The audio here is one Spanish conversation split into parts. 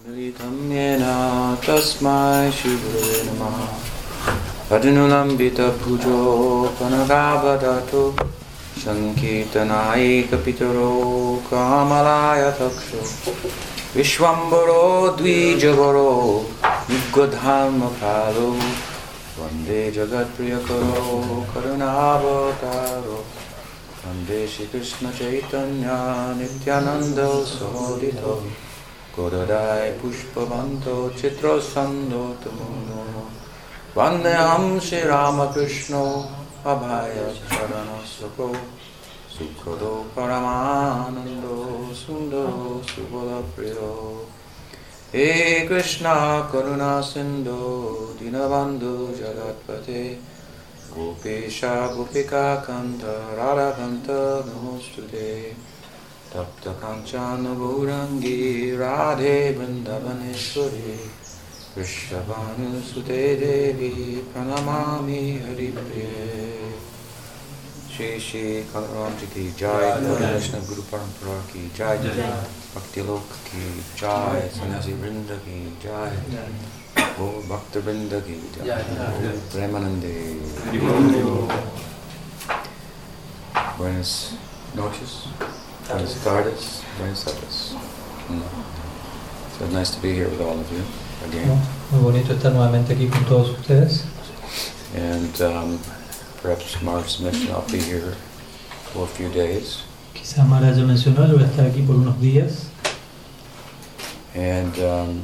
येन तस्मै श्रीगुरवे नमः। अजनुलम्बितभुजो कनकावदतु सङ्कीर्तनायकपितरो कामलाय तक्षो विश्वम्बरो द्विजवरो युगधर्मकालो वन्दे जगत्प्रियकरो करुणावतारो। वन्दे श्रीकृष्णचैतन्या नित्यानन्दो सोदितो Kodadai Pushpavanto Chitra Sando Tamuno Vandeham Sri Ramakrishno Abhaya Charanasako Sukhodo Paramanando Sundo Subala Priyo He Krishna Karuna Sindhu Dinabandhu Jagatpate Gopesha Gopika Kanta Radha Kanta Namostute तप्तकाञ्चन गौरङ्गी राधे वृन्दवनेश्वरी वृषभानुसुते देवी प्रणमामि हरिप्रिये। श्री श्री कलराम जी की जय वैष्णव गुरु परंपरा की जय भक्ति लोक की जय सन्यासी वृंद की जय ओ भक्त वृंद की जय। प्रेमानंदे। Buenas noches, buenas tardes, buenas tardes. So nice to be here with all of you again. Muy bonito estar nuevamente aquí con todos ustedes. And um, perhaps Mars mentioned I'll be here for a few days. Quizá Mara ya mencionó, yo voy a estar aquí por unos días. And um,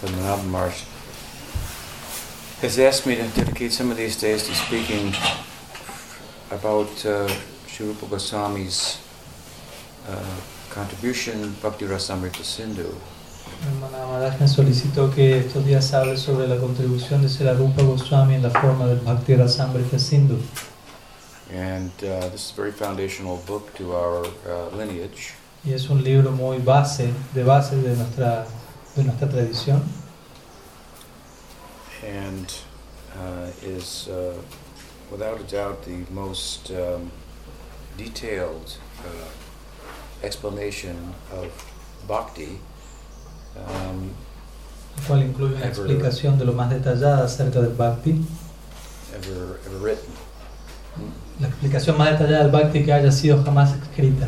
Padmanabh Mars has asked me to dedicate some of these days to speaking about uh, Sri Rupa Goswami's uh, contribution Bhakti Rasamrita Sindhu. Hermana Maharaj me solicitó que estos días hable sobre la contribución de Sri Rupa Goswami en la forma del Bhakti Rasamrita Sindhu. And uh, this is a very foundational book to our uh, lineage. Y es un libro muy base, de base de nuestra, de nuestra tradición. and uh, is uh, without a doubt the most um, detailed uh, explanation of bhakti um, el cual incluye una Ever- explicación de lo más detallada acerca del Bhakti. ever ever written. La explicación más detallada del Bhakti que haya sido jamás escrita.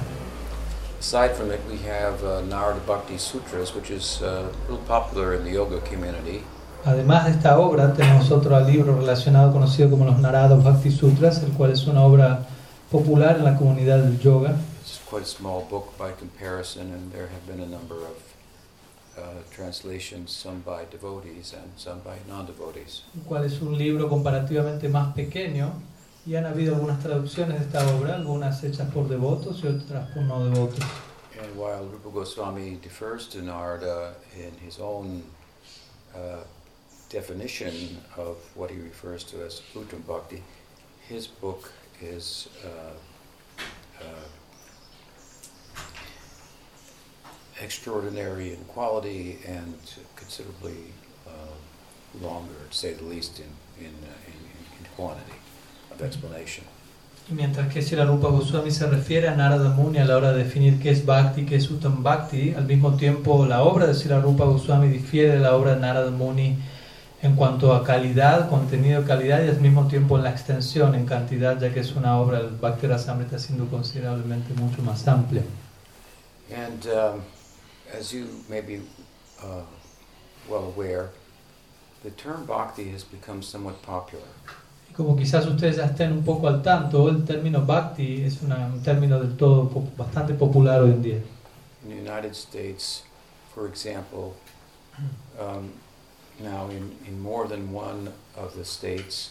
Aside from it, we have uh, Narada Bhakti Sutras, which is uh, real popular in the yoga community. Además de esta obra, tenemos otro libro relacionado conocido como los Narada Bhakti Sutras, el cual es una obra popular en la comunidad del yoga. It's quite a small book by comparison, and there have been a number of uh, translations, some by devotees and some by non-devotees. el cual es un libro comparativamente más pequeño y han habido algunas traducciones de esta obra, algunas hechas por devotos y otras por no devotos. And while Rupa Goswami defers to Narada in his own uh, definition of what he refers to as Uttam Bhakti, his book is uh, uh, extraordinary in quality and considerably uh, longer, to say the least, in, in, uh, in, in quantity of explanation. Y mientras que Sri Rupa Goswami se refiere a Narada Muni a la hora de definir qué es Bhakti, qué es Uttam Bhakti, al mismo tiempo la obra de Sri Rupa Goswami difiere de la obra de Narada Muni en cuanto a calidad, contenido, calidad y al mismo tiempo en la extensión, en cantidad, ya que es una obra del Bhakti Rasamrita siendo considerablemente mucho más amplia. And um, as you may be uh, well aware, the term bhakti has become somewhat popular. Y como quizás ustedes ya estén un poco al tanto, el término Bhakti es una- un término del todo bastante popular hoy en día. In the United States, for example, um, now in, in more than one of the states,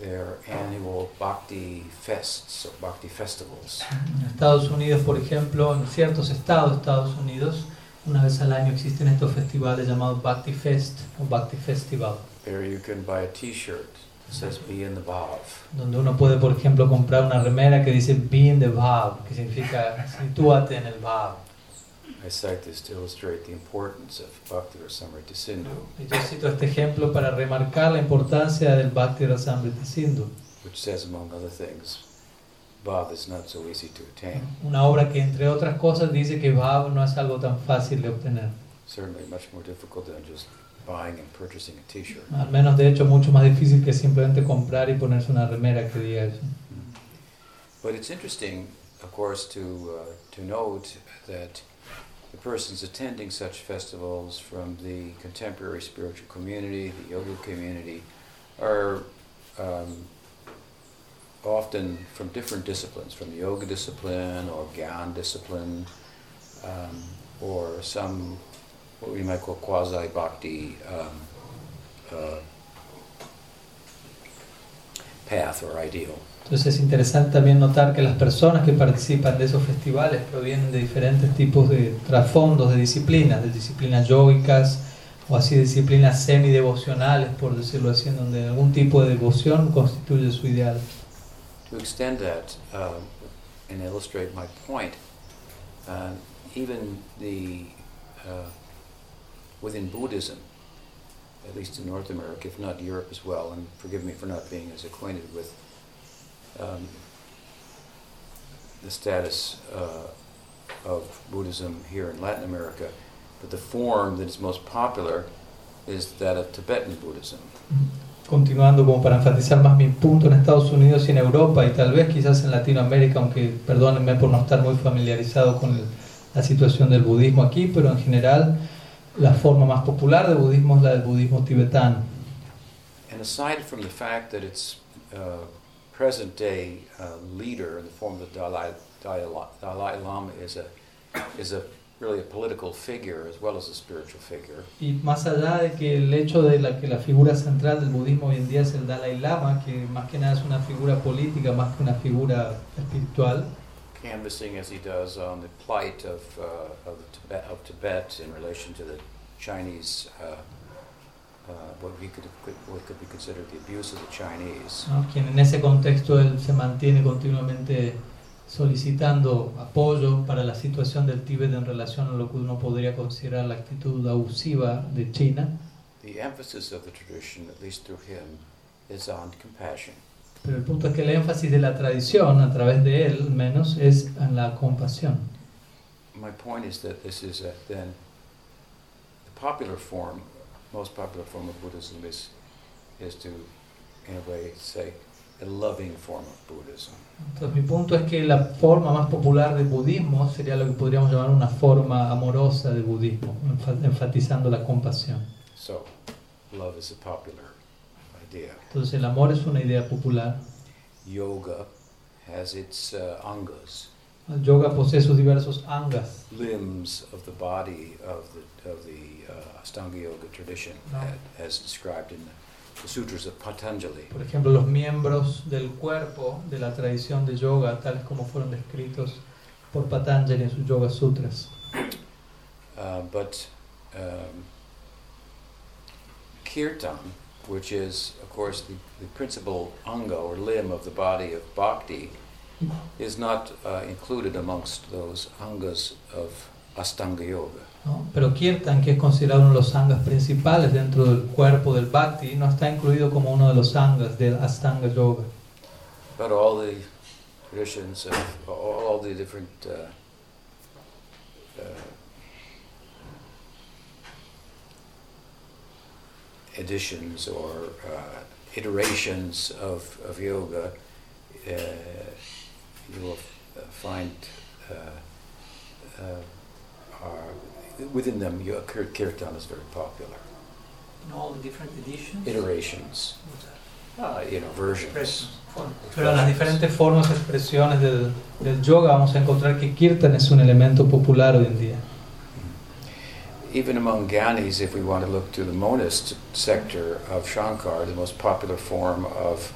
there are annual bhakti fests or bhakti festivals. En Estados Unidos, por ejemplo, en ciertos estados de Estados Unidos, una vez al año existen estos festivales llamados Bhakti Fest o Bhakti Festival, There you can buy a T-shirt that says "Be in the Bhav," donde uno puede, por ejemplo, comprar una remera que dice Be in the Bhav, que significa sitúate en el Bhav. I cite this to illustrate the importance of Bhakti Rasamrita Sindhu, Y yo cito este ejemplo para remarcar la importancia del Bhakti Rasamrita Sindhu, which says, among other things, bhav is not so easy to attain. Una obra que entre otras cosas dice que Bhav no es algo tan fácil de obtener. Certainly much more difficult than just buying and purchasing a t-shirt. Al menos de hecho mucho más difícil que simplemente comprar y ponerse una remera que diga eso. But it's interesting, of course, to, uh, to note that the persons attending such festivals from the contemporary spiritual community, the yoga community, are um, often from different disciplines, from yoga discipline or Gyan discipline, um, or some what we might call quasi bhakti um, uh, path or ideal. Entonces es interesante también notar que las personas que participan de esos festivales provienen de diferentes tipos de trasfondos, de disciplinas, de disciplinas yógicas o así disciplinas semidevocionales, por decirlo así, en donde algún tipo de devoción constituye su ideal. To extend that uh, and illustrate my point, uh, even the uh, within Buddhism, at least in North America, if not Europe as well, and forgive me for not being as acquainted with um, the status uh, of Buddhism here in Latin America, but the form that is most popular is that of Tibetan Buddhism. Continuando como para enfatizar más mi punto en Estados Unidos y en Europa y tal vez quizás en Latinoamérica, aunque perdónenme por no estar muy familiarizado con el- la situación del budismo aquí, pero en general la forma más popular de budismo es la del budismo tibetano. And aside from the fact that its uh, present day uh, leader in the form of the Dalai, Dalai, Dalai Lama is a, is a really a political figure as well as a spiritual figure, Y más allá de que el hecho de la, que la figura central del budismo hoy en día es el Dalai Lama, que más que nada es una figura política más que una figura espiritual, canvassing as he does on the plight of, uh, of, Tibet, of Tibet in relation to the Chinese, uh, what, we could, what could be considered the abuse of the Chinese. ¿no? quien en ese contexto él se mantiene continuamente solicitando apoyo para la situación del Tíbet en relación a lo que uno podría considerar la actitud abusiva de China. The emphasis of the tradition, at least through him, is on compassion. Pero el punto es que el énfasis de la tradición, a través de él menos, es en la compasión. My point is that this is a, then the popular form, most popular form of Buddhism is, is to, in a way, say, a loving form of Buddhism. Entonces mi punto es que la forma más popular del budismo sería lo que podríamos llamar una forma amorosa de budismo, enfa- enfatizando la compasión. So, love is a popular idea. Entonces el amor es una idea popular. Yoga has its uh, angas, El yoga posee sus diversos angas, limbs of the body of the, of the Astanga Yoga tradition, No. as described in the sutras of Patanjali. por ejemplo, los miembros del cuerpo de la tradición de yoga, tales como fueron descritos por Patanjali en sus Yoga Sutras. Uh, but um, kirtan, which is, of course, the, the principal anga or limb of the body of bhakti, is not uh, included amongst those angas of Astanga Yoga. ¿No? Pero Kirtan, que es considerado uno de los angas principales dentro del cuerpo del Bhakti, no está incluido como uno de los angas del Astanga Yoga. But all the traditions of all the different uh, uh, editions or uh, iterations of, of yoga, uh, you will find uh, uh, are, within them, your kirtan is very popular. In all the different editions. Iterations, uh, you know, versions. Pero en las diferentes formas, expresiones del, del yoga vamos a encontrar que Kirtan es un elemento popular hoy en día. Even among Gyanis, if we want to look to the monist sector of Shankar, the most popular form of,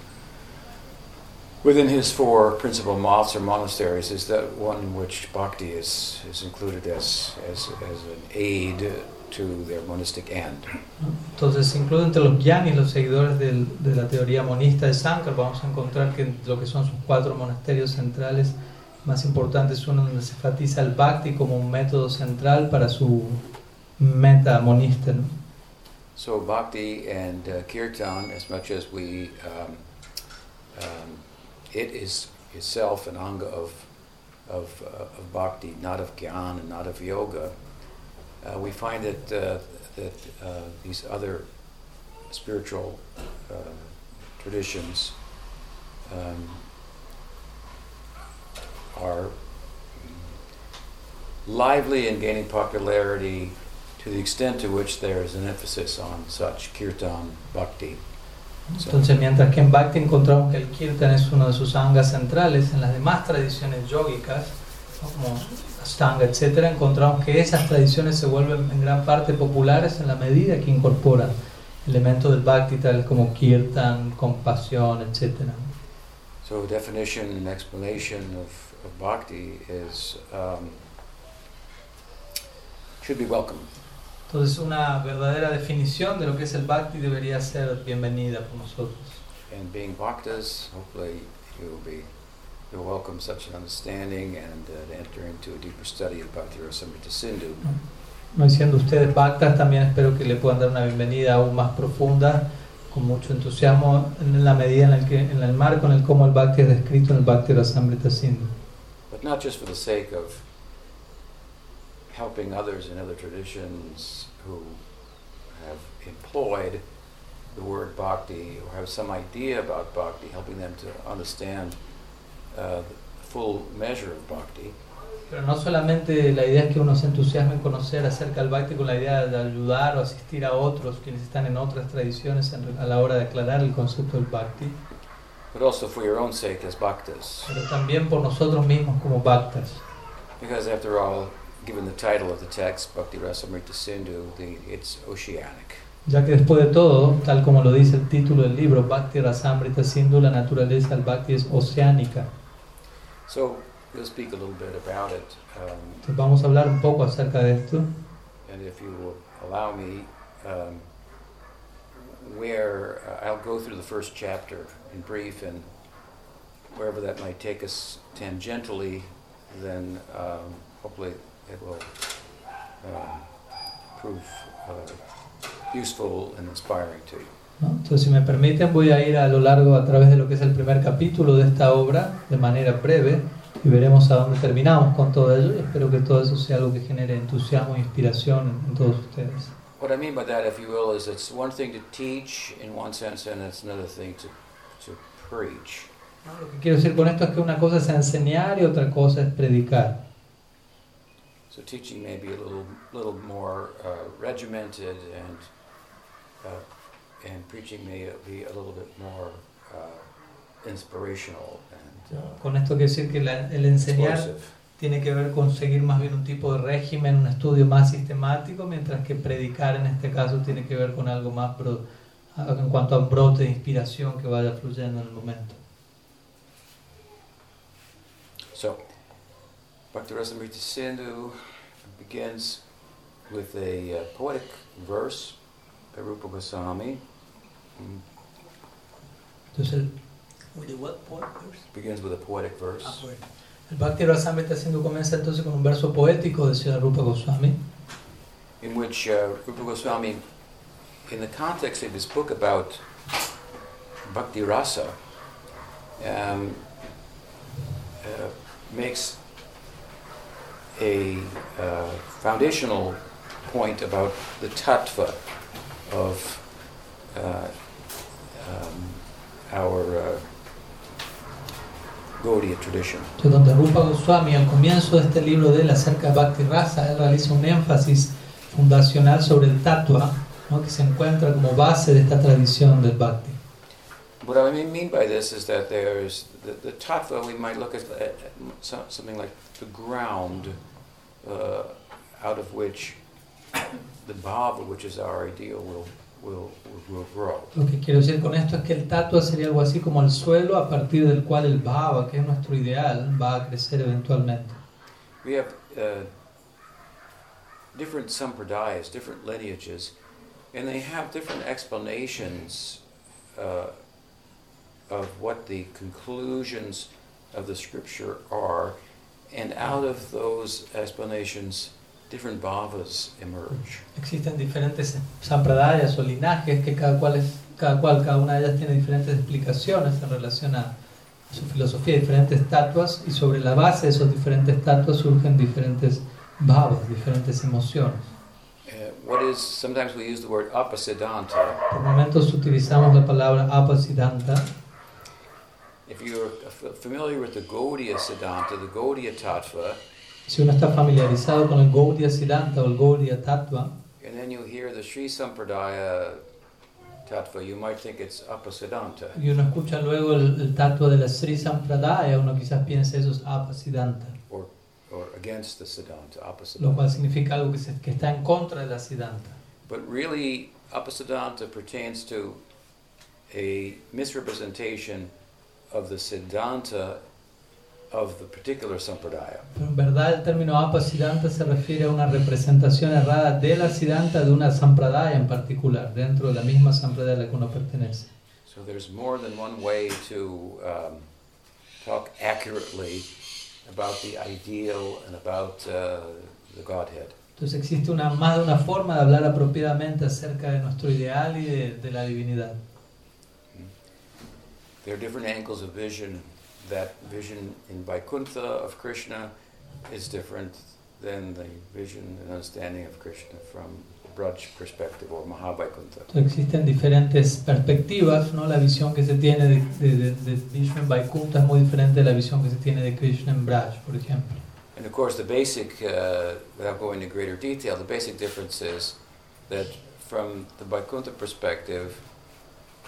within his four principal moths or monasteries, is that one in which bhakti is, is included as, as, as an aid to their monastic end. Entonces, incluso entre los Gyanis, los seguidores del- de la teoría monista de Sankar, vamos a encontrar que lo que son sus cuatro monasterios centrales más importantes es uno donde se enfatiza el Bhakti como un método central para su meta monista. ¿no? So bhakti and uh, kirtan, as much as we, um, um, it is itself an anga of, of, uh, of bhakti, not of gyan and not of yoga, uh, we find that, uh, that uh, these other spiritual uh, traditions um, are lively and gaining popularity to the extent to which there is an emphasis on such kirtan bhakti. Entonces, mientras que en Bhakti encontramos que el Kirtan es uno de sus angas centrales, en las demás tradiciones yógicas, ¿no? como Ashtanga, etc., encontramos que esas tradiciones se vuelven en gran parte populares en la medida que incorporan elementos del Bhakti, tales como Kirtan, compasión, etc. so definition and explanation of, of bhakti is um, should be welcome. Entonces, una verdadera definición de lo que es el Bhakti debería ser bienvenida por nosotros. And being bhaktas, hopefully you will be you'll welcome such an understanding and uh, enter into a deeper study of Bhakti Rasamrita Sindhu. No siendo ustedes Bhaktas, también espero que le puedan dar una bienvenida aún más profunda, con mucho entusiasmo, en la medida en, el que, en el marco en el cómo el Bhakti es descrito en el Bhakti Rasamrita Sindhu. But not just for the sake of helping others in other traditions who have employed the word bhakti or have some idea about bhakti, helping them to understand uh, the full measure of bhakti, Pero no solamente la idea es que uno se entusiasme en conocer acerca del Bhakti con la idea de ayudar o asistir a otros quienes están en otras tradiciones en- a la hora de aclarar el concepto del Bhakti, but also for your own sake as bhaktas. pero también por nosotros mismos como Bhaktas. Because after all, given the title of the text, Bhakti Rasamrita Sindhu, the, it's oceanic. Ya que después de todo, tal como lo dice el título del libro, Bhakti Rasamrita Sindhu, la naturaleza del Bhakti es oceánica. So we'll speak a little bit about it. Um, Entonces vamos a hablar un poco acerca de esto. and if you will allow me, um, where uh, I'll go through the first chapter in brief, and wherever that might take us tangentially, then um, hopefully it will um, prove uh, useful and inspiring to you. ¿no? Entonces, si me permiten, voy a ir a lo largo a través de lo que es el primer capítulo de esta obra, de manera breve, y veremos a dónde terminamos con todo ello. Y espero que todo eso sea algo que genere entusiasmo e inspiración en, en todos ustedes. What I mean by that, if you will, is it's one thing to teach in one sense, and it's another thing to, to preach. ¿no? Lo que quiero decir con esto es que una cosa es enseñar y otra cosa es predicar. So teaching may be a little, little more uh, regimented, and uh, and preaching may be a little bit more uh, inspirational and uh, Con esto quiero decir que la- el enseñar explosive. tiene que ver con seguir más bien un tipo de régimen, un estudio más sistemático, mientras que predicar en este caso tiene que ver con algo más bro- en cuanto a un brote de inspiración que vaya fluyendo en el momento. Bhakti Rasamrita Sindhu begins with a uh, poetic verse by Rupa Goswami. Mm, Entonces el, begins with a poetic verse. el Bhakti Rasamrita Sindhu comienza entonces con un verso poético de Sri Rupa Goswami, in which uh, Rupa Goswami, in the context of his book about Bhakti Rasa, um, uh, makes a uh, foundational point about the tattva of uh, um, our uh, Gaudiya tradition. Entonces, donde Rupa Goswami al comienzo de este libro de él acerca de Bhakti Rasa, él realiza un énfasis fundacional sobre el tattva, ¿no? que se encuentra como base de esta tradición del Bhakti. What I mean by this is that there's the, the tattva, we might look at, at so- something like the ground uh, out of which the bhava, which is our ideal, will, will, will grow. Lo que quiero decir con esto es que el tattva sería algo así como el suelo a partir del cual el bhava, que es nuestro ideal, va a crecer eventualmente. We have uh, different sampradayas, different lineages, and they have different explanations uh, of what the conclusions of the scripture are, and out of those explanations, different bhavas emerge. Existen diferentes sampradayas o linajes que cada cual, es, cada cual, cada una de ellas tiene diferentes explicaciones en relación a, su filosofía, diferentes estatuas, y sobre la base de esas diferentes estatuas surgen diferentes bhavas, diferentes emociones. Uh, what is sometimes we use the word apasiddhanta. Por momentos utilizamos la palabra. If you're familiar with the Gaudiya Siddhanta, the Gaudiya Tattva, Si uno está familiarizado con el Gaudiya Siddhanta o el Gaudiya Tattva, and then you hear the Sri Sampradaya Tattva, you might think it's apasiddhanta. y uno escucha luego el, el Tattva de la Sri Sampradaya, uno quizás piensa eso es apasiddhanta, or against the Siddhanta, lo apasiddhanta. cual significa algo que, se- que está en contra de la Siddhanta. But really, apasiddhanta pertains to a misrepresentation of the Siddhanta of the particular Sampradaya. En verdad el término apasiddhanta se refiere a una representación errada de la Siddhanta de una Sampradaya en particular, dentro de la misma Sampradaya a la que uno pertenece. So there's more than one way to um, talk accurately about the ideal and about uh, the Godhead. Entonces existe una, más de una forma de hablar apropiadamente acerca de nuestro ideal y de, de la divinidad. There are different angles of vision. That vision in Vaikuntha of Krishna is different than the vision and understanding of Krishna from Braj perspective or Mahavaikuntha. Entonces existen diferentes perspectivas, ¿no? La visión que se tiene de, de, de, de Vishnu en Vaikuntha es muy diferente de la visión que se tiene de Krishna en Braj, por ejemplo. And of course, the basic, uh, without going into greater detail, the basic difference is that from the Vaikuntha perspective,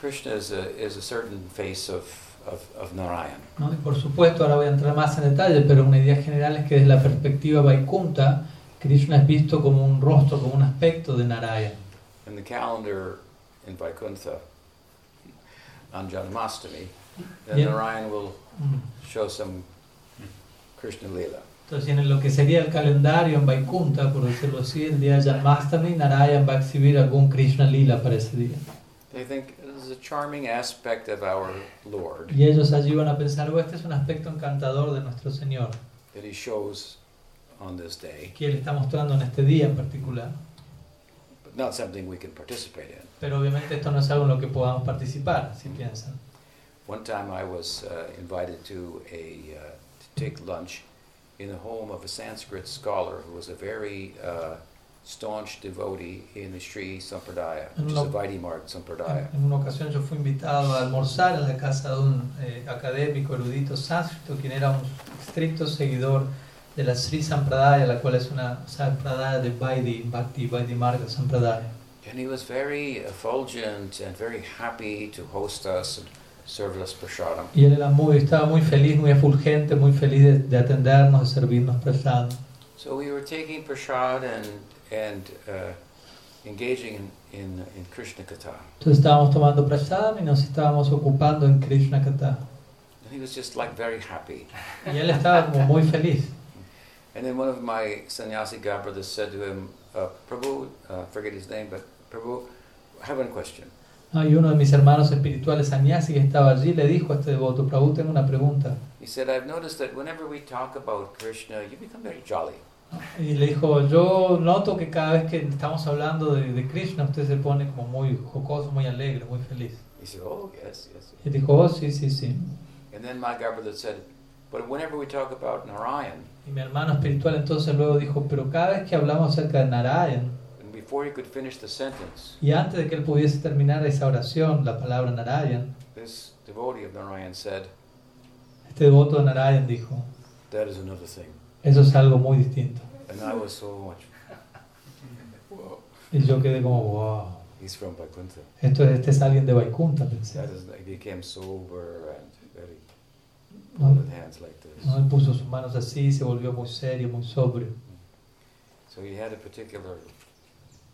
Krishna is a, is a certain face of, of, of Narayan. ¿no? Y por supuesto, ahora voy a entrar más en detalle, pero una idea general es que desde la perspectiva Vaikuntha, Krishna es visto como un rostro, como un aspecto de Narayana. In the calendar in Vaikuntha, on Janmastami, then Yeah. Narayan will Mm. show some Krishna Leela. Entonces, en lo que sería el calendario en Vaikuntha, por decirlo así, el día de Janmastami, Narayan va a exhibir algún Krishna Lila para ese día. They think is a charming aspect of our Lord Y ellos allí van a pensar, oh, este es un aspecto encantador de nuestro Señor, that he shows on this day, que Él está mostrando en este día en particular. but not something we can participate in. Pero obviamente esto no es algo en lo que podamos participar, si piensan. One time I was uh, invited to a uh, to take lunch in the home of a Sanskrit scholar who was a very uh, staunch devotee in the Sri Sampradaya, which is Sampradaya. En, en una ocasión yo fui invitado a almorzar en la casa de un eh, académico erudito sánscrito, quien era un estricto seguidor de la Sri Sampradaya, la cual es una Sampradaya de Bhakti, Marga Sampradaya. And he was very effulgent and very happy to host us and serve us prasadam. Y él era muy, estaba muy feliz, muy efulgente, muy feliz de, de atendernos, de servirnos. So we were taking prasad and and uh, engaging in, in, in Krishna Katha. Entonces estábamos tomando prasadam y nos estábamos ocupando en Krishna Katha. And he was just like very happy. Y él estaba como muy feliz. And then one of my sannyasi god brothers said to him, uh, Prabhu, uh, forget his name, but Prabhu, I have one question. Ah, y uno de mis hermanos espirituales, Sanyasi, que estaba allí, le dijo a este devoto, Prabhu, tengo una pregunta. He said, I've noticed that whenever we talk about Krishna, you become very jolly. Y le dijo, yo noto que cada vez que estamos hablando de, de Krishna, usted se pone como muy jocoso, muy alegre, muy feliz. He said, Oh, yes, yes. Y dijo, oh, sí, sí, sí. And then my said, But whenever we talk about Narayan, Y mi hermano espiritual entonces luego dijo, pero cada vez que hablamos acerca de Narayan, and before he could finish the sentence, y antes de que él pudiese terminar esa oración, la palabra Narayan, this devotee of Narayan said, este devoto de Narayan dijo, That is another thing. Eso es algo muy distinto. And I was so much, Y yo quedé como, wow, he's from Vaikuntha. esto es, este es alguien de Vaikunta, pensé. That is, he became sober and very, ¿no? with hands like this. ¿no? Él puso sus manos así, se volvió muy serio, muy sobrio. So he had a particular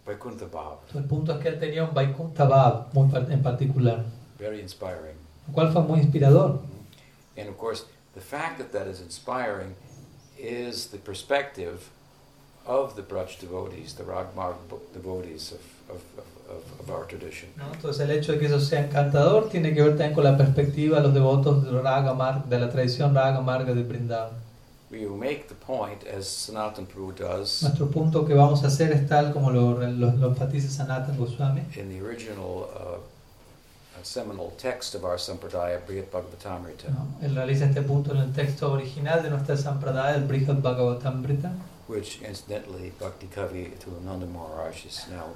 Vaikuntha Bhav, el punto es que él tenía un Vaikunta Bhav muy en particular, very inspiring. lo cual fue muy inspirador. And of course, the fact that that is inspiring is the perspective of the Braj devotees, the Ragmarg bo- devotees of, of, of, of our tradition. ¿no? Entonces el hecho de que eso sea encantador tiene que ver también con la perspectiva de los devotos de, Raga Mar- de la tradición Raga Marga de Brindavan. We will make the point, as Sanatan Prabhu does Nuestro punto que vamos a hacer es tal como lo, lo, lo enfatiza Sanatan Goswami. in the original uh, seminal text of our Sampradaya, Brihad Bhagavatamrita, ¿no? Él realiza este punto en el texto original de nuestra Sampradaya, el Brihad Bhagavatamrita, which incidentally Bhakti Kavi Tulananda Maharaj is now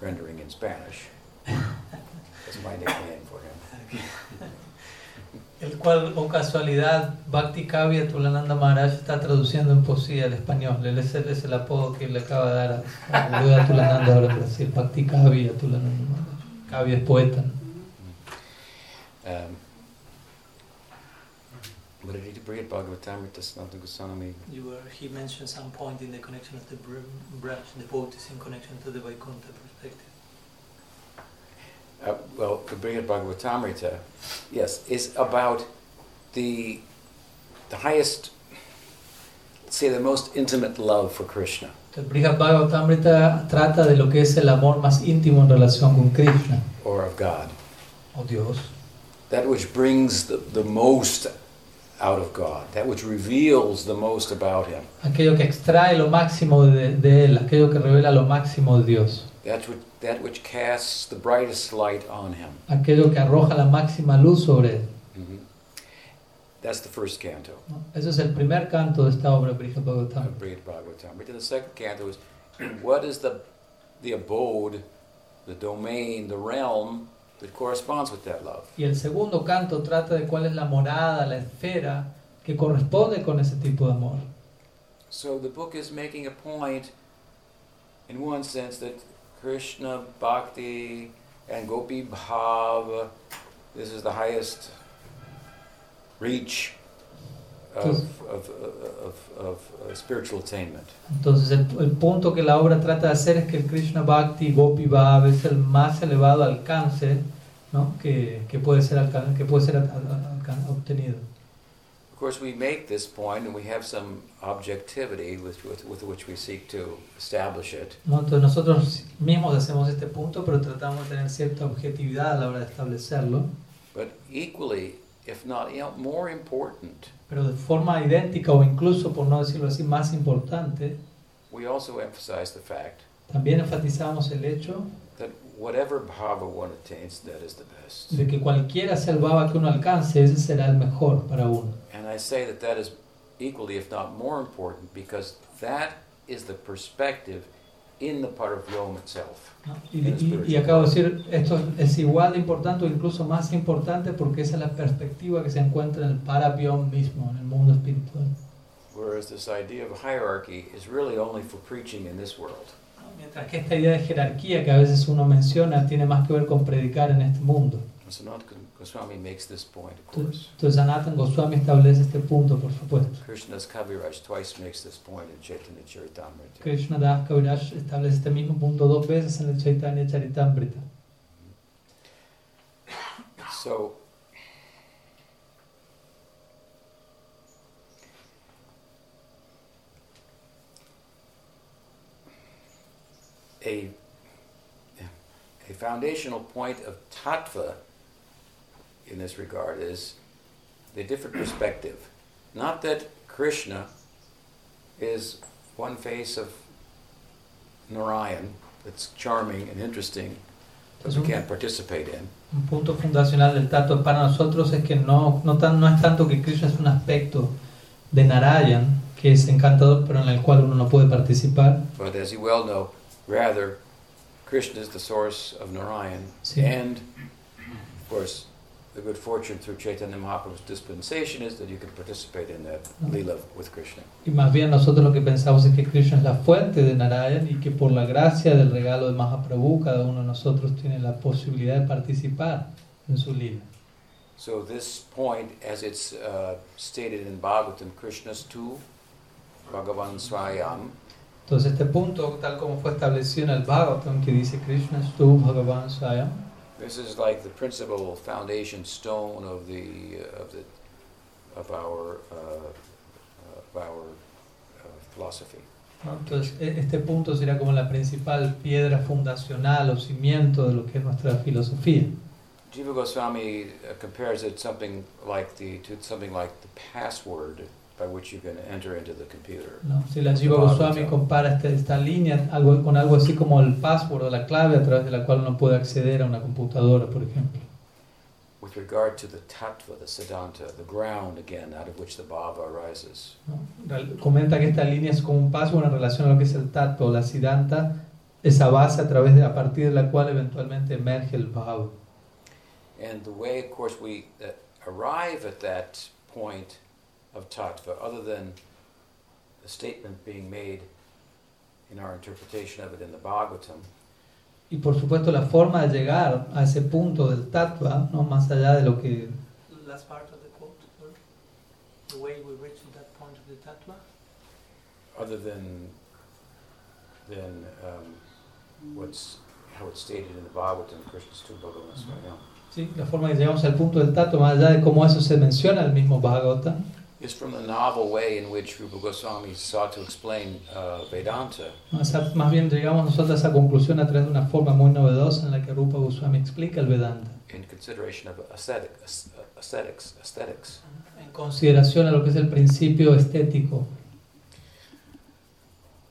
rendering in Spanish. That's my nickname for him. el cual, o casualidad, Bhakti Kavya Tulananda Maharaj está traduciendo en poesía al español. Él es, el- es el apodo que le acaba de dar a, Tulananda ahora en Brasil, Bhakti Kavya Tulananda Maharaj. Kavya es poeta. ¿no? Um, what did he do? Brihad Bhagavatamrita Sanatana Goswami. You were, he mentioned some point in the connection of the branch devotees in connection to the Vaikuntha perspective. Uh, well, the Brihad Bhagavatamrita, yes, is about the the highest, say, the most intimate love for Krishna. El Brihad Bhagavatamrita trata de lo que es el amor más íntimo en relación con Krishna, or of God. o Dios. That which brings the, the most out of God, that which reveals the most about Him, Aquello que extrae lo máximo de, de Él, aquello que revela lo máximo de Dios, that which, that which casts the brightest light on Him. aquello que arroja la máxima luz sobre Él. Mhm. That's the first canto. Ese es el primer canto de esta obra, Brihad of Bhagavatamrita. Brihad Bhagavatamrita. The second canto is what is the, the abode, the domain, the realm that corresponds with that love. Y el segundo canto trata de cuál es la morada, la esfera que corresponde con ese tipo de amor. So the book is making a point, in one sense, that Krishna Bhakti and Gopi bhava this is the highest reach of, of, of, of, uh, spiritual attainment. Entonces el, el punto que la obra trata de hacer es que el Krishna Bhakti Gopi Bhav es el más elevado alcance ¿no? que, que puede ser, alcan- que puede ser alcan- obtenido. Of course, we make this point and we have some objectivity with, with, with which we seek to establish it. ¿no? Entonces nosotros mismos hacemos este punto, pero tratamos de tener cierta objetividad a la hora de establecerlo. But equally, if not you know, more important, Pero de forma idéntica o incluso, por no decirlo así, más importante, we also emphasize the fact también enfatizamos el hecho that whatever bhava one attains, that is the best. de que cualquiera sea el bhava que uno alcance, ese será el mejor para uno. And I say that that is equally, if not more important, because that is the perspective in the Paravyom itself. Y, y- y acabo de decir, esto es igual de importante o incluso más importante porque esa es la perspectiva que se encuentra en el Parabion mismo, en el mundo espiritual. Whereas this idea of hierarchy is really only for preaching in this world. Mientras que esta idea de jerarquía que a veces uno menciona tiene más que ver con predicar en este mundo. Goswami makes this point, of course. Entonces Sanatan Goswami establece este punto, por supuesto. Krishna's Kaviraj twice makes this point in Chaitanya Charitamrita. Krishna Das Kaviraj establece este mismo punto dos veces en el Chaitanya Charitamrita. So, a, a foundational point of tattva in this regard is the different perspective. Not that Krishna is one face of Narayan that's charming and interesting, but we can't participate in. Un punto fundacional del tato para nosotros es que no, no, tan, no es tanto que Krishna es un aspecto de Narayan, que es encantador, pero en el cual uno no puede participar, But as you well know, rather, Krishna is the source of Narayan. Sí. And, of course, the good fortune through Chaitanya Mahaprabhu's dispensation is that you can participate in that lila with Krishna. y más bien nosotros lo que pensamos es que Krishna es la fuente de Narayan y que por la gracia del regalo de Mahaprabhu cada uno de nosotros tiene la posibilidad de participar en su lila. So this point, as it's uh, stated in Bhagavatam, Krishna's tu, Bhagavan Swayam, Entonces este punto, tal como fue establecido en el Bhagavatam, que dice Krishna es tu Bhagavan Swayam, this is like the principal foundation stone of the uh, of the of our uh, of our uh, philosophy. Entonces este punto será como la principal piedra fundacional o cimiento de lo que es nuestra filosofía. Jiva Goswami uh, compares it something like the to something like the password by which you can enter into the computer. ¿no? Si la Jiva Goswami compara este- esta línea algo, con algo así como el password o la clave a través de la cual uno puede acceder a una computadora, por ejemplo. with regard to the tattva, the siddhanta, the ground again out of which the bhava arises. Comenta que esta línea es como un paso en relación a lo que es el tattva o la siddhanta, esa base a través de a partir de la cual eventualmente emerge el bhava. And the way, of course, we uh, arrive at that point of tattva, other than the statement being made in our interpretation of it in the Bhagavatam, Y por supuesto la forma de llegar a ese punto del tattva, no más allá de lo que Last part of the quote, sorry. The way we reach that point of the tattva. other than than um, what's how it's stated in the Bhagavatam, Krishna's two Bhagavan Swayam, Sí, la forma que llegamos al punto del tato, más allá de cómo eso se menciona en el mismo Bhagavatam, is from the novel way in which Rupa Goswami sought to explain uh, Vedanta. ¿no? O sea, más bien llegamos nosotros a esa conclusión a través de una forma muy novedosa en la que Rupa Goswami explica el Vedanta, in consideration of aesthetic, aes- aesthetics, aesthetics. en consideración a lo que es el principio estético.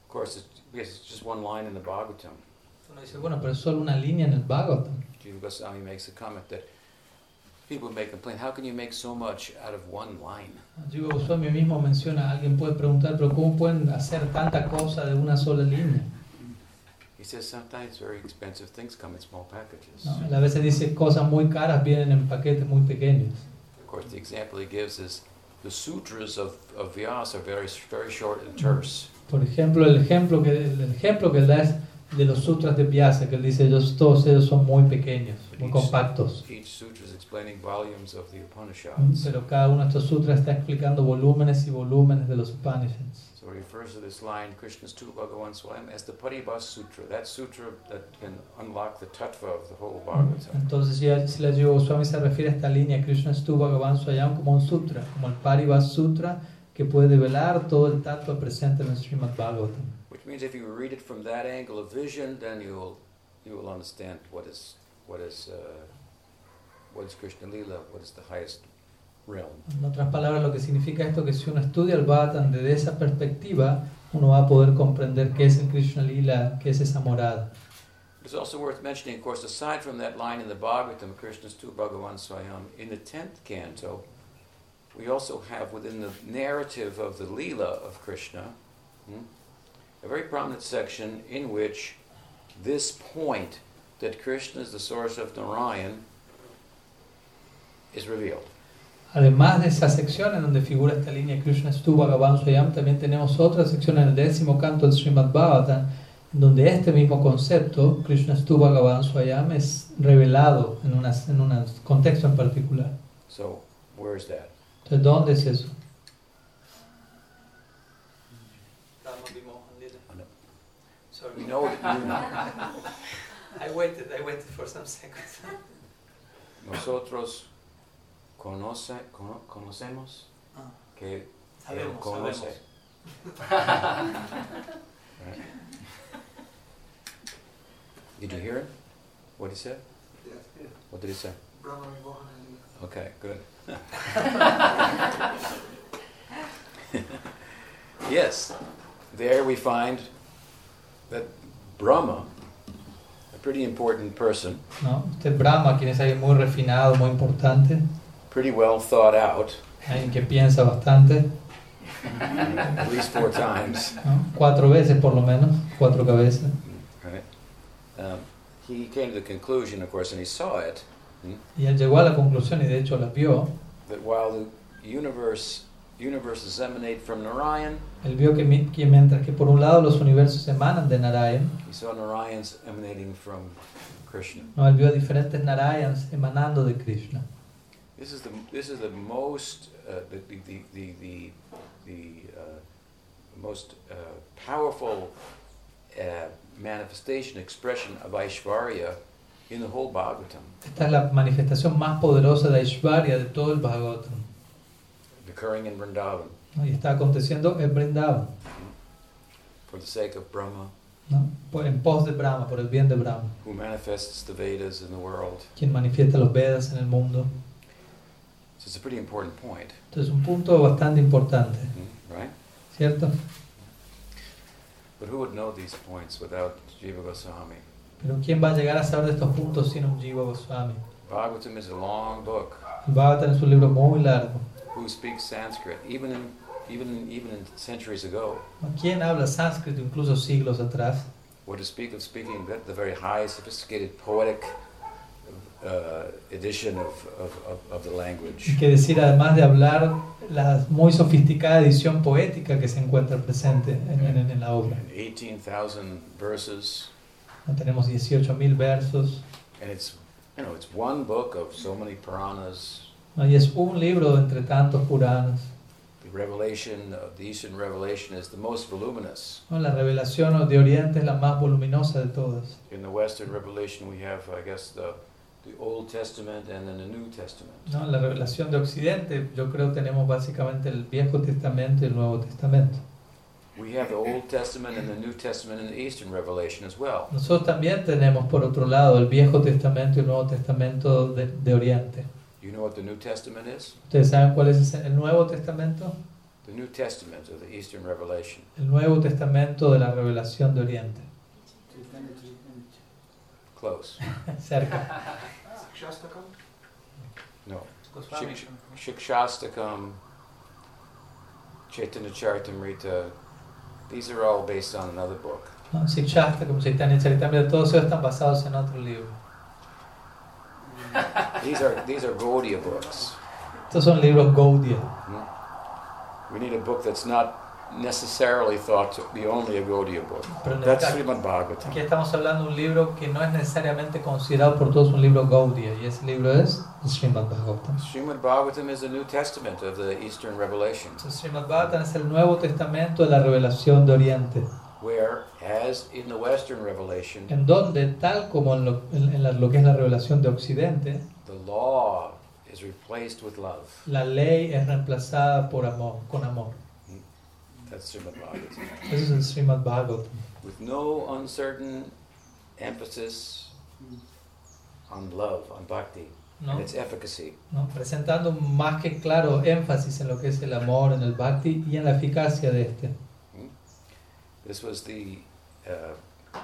Of course, it's, because it's just one line in the Bhagavatam. Uno dice, bueno, pero es solo una línea en el Bhagavatam. Jiva Goswami makes a comment that people may complain, how can you make so much out of one line? Jiva Goswami mismo menciona, alguien puede preguntar, pero ¿cómo pueden hacer tanta cosa de una sola línea? He says sometimes very expensive things come in small packages. a veces dice cosas muy caras vienen en paquetes muy pequeños. Of course, the example he gives is the sutras of, of Vyasa are very, very short and terse. Por ejemplo, el ejemplo que, el ejemplo que da es de los sutras de Vyasa, que él dice, ellos, todos ellos son muy pequeños, muy compactos. Mm. Pero cada uno de estos sutras está explicando volúmenes y volúmenes de los Upanishads. So he refers to this line, Krishna's Tu Bhagavan Swayam, as the Paribhas Sutra, that sutra that can unlock the tattva of the whole Bhagavatam. Entonces, ya Jiva Goswami se refiere a esta línea, Krishna Stu Bhagavan Swayam, como un sutra, como el Paribas Sutra, que puede develar todo el tattva presente en el Srimad Bhagavatam. Means if you read it from that angle of vision, then you'll you will understand what is what is uh, what is Krishna Lila, what is the highest realm. En otras palabras, lo que significa esto que si uno estudia el Bhagavatam desde esa perspectiva, uno va a poder comprender qué es el Krishna Lila, qué es esa morada. It's also worth mentioning, of course, aside from that line in the Bhagavatam, Krishna's Tu Bhagavan Swayam, in the tenth canto, we also have within the narrative of the Leela of Krishna hmm, a very prominent section in which this point that Krishna is the source of Narayan is revealed. Además de esa sección en donde figura esta línea Krishna Stu Bhagavan Swayam, también tenemos otra sección en el décimo canto del Srimad Bhagavatam, en donde este mismo concepto, Krishna Stu Bhagavan Swayam, es revelado en, una, en un contexto en particular. So, where is that? Entonces, ¿dónde es eso? That might be more a little. Oh, no. Sorry. We know that you know. I waited, I waited for some seconds. Nosotros conoce, cono- conocemos Ah. que él Sabemos, conoce. sabemos. Right? Did you hear him? What he said? What did he say? Okay, good. yes, there we find that Brahma, a pretty important person, ¿no? Este Brahma, quien es alguien muy refinado, muy importante, pretty well thought out, alguien que piensa bastante, at least four times, ¿no? cuatro veces por lo menos, cuatro cabezas. right? Um, he came to the conclusion, of course, and he saw it, Y él llegó a la conclusión, y de hecho la vio, that while the universe universes emanate from Narayan, él vio que, que mientras que por un lado los universos emanan de Narayan, he saw Narayans emanating from Krishna. ¿no? él vio diferentes Narayans emanando de Krishna. This is the this is the most uh, the the the the the, uh, most uh, powerful uh, manifestation expression of Aishvarya in the whole Bhagavatam, Esta es la manifestación más poderosa de Aishwarya de todo el Bhagavatam. Occurring in Vrindavan ¿no? Y está aconteciendo en Vrindavan, for the sake of Brahma, ¿no? Por- en pos de Brahma, por el bien de Brahma, who manifests the Vedas in the world. quien manifiesta los Vedas en el mundo. So it's a pretty important point, Entonces, un punto bastante importante, hmm, right? ¿cierto? But who would know these points without Jiva Goswami? Pero ¿quién va a llegar a saber de estos puntos sin un Jiva Goswami? Bhagavatam is a long book. El Bhagavatam es un libro muy largo. Who speaks Sanskrit? Even in even even in centuries ago, ¿Quién habla sánscrito incluso siglos atrás? or to speak of speaking the, the very high, sophisticated, poetic uh, edition of, of, of, the language. Que decir, además de hablar, la muy sofisticada edición poética que se encuentra presente en, en- en la obra. And 18,000 verses. Tenemos 18.000 versos. and it's you know it's one book of so many Puranas. Y es un libro entre tantos Puranas. The revelation, of the Eastern revelation, is the most voluminous. ¿no? La revelación de Oriente es la más voluminosa de todas. In the Western revelation, we have, I guess, the the Old Testament and then the New Testament. ¿no? La revelación de Occidente, yo creo tenemos básicamente el Viejo Testamento y el Nuevo Testamento. We have the Old Testament and the New Testament in the Eastern revelation as well. Nosotros también tenemos, por otro lado, el Viejo Testamento y el Nuevo Testamento de, de Oriente. You know what the New Testament is? ¿Ustedes saben cuál es ese- el Nuevo Testamento? The New Testament of the Eastern revelation. El Nuevo Testamento de la revelación de Oriente. Close. Cerca. Shastakam? No. Shik- Shikshastakam, Chaitanya Charitamrita, these are all based on another book. ¿no? Sikshastra, Chaitanya Charitamrita, todos ellos están basados en otro libro. These are these are Gaudiya books. Estos son libros Gaudiya. Hmm? We need a book that's not necessarily thought to be only a Gaudiya book. Pero That's Srimad Bhagavatam. aquí estamos hablando de un libro que no es necesariamente considerado por todos un libro Gaudiya, y ese libro es Srimad Bhagavatam. Srimad Bhagavatam is the New Testament of the Eastern revelation, Entonces, Srimad Bhagavatam es el Nuevo Testamento de la revelación de Oriente, where, as in the Western revelation, en donde, tal como en lo, en- en lo que es la revelación de Occidente, the law is replaced with love. la ley es reemplazada por amor, con amor. That's Srimad Bhagavatam. Eso es el Srimad Bhagavatam. With no uncertain emphasis on love, on bhakti, ¿no? and its efficacy. ¿no? presentando más que claro énfasis en lo que es el amor, en el bhakti y en la eficacia de este. This was the uh, uh,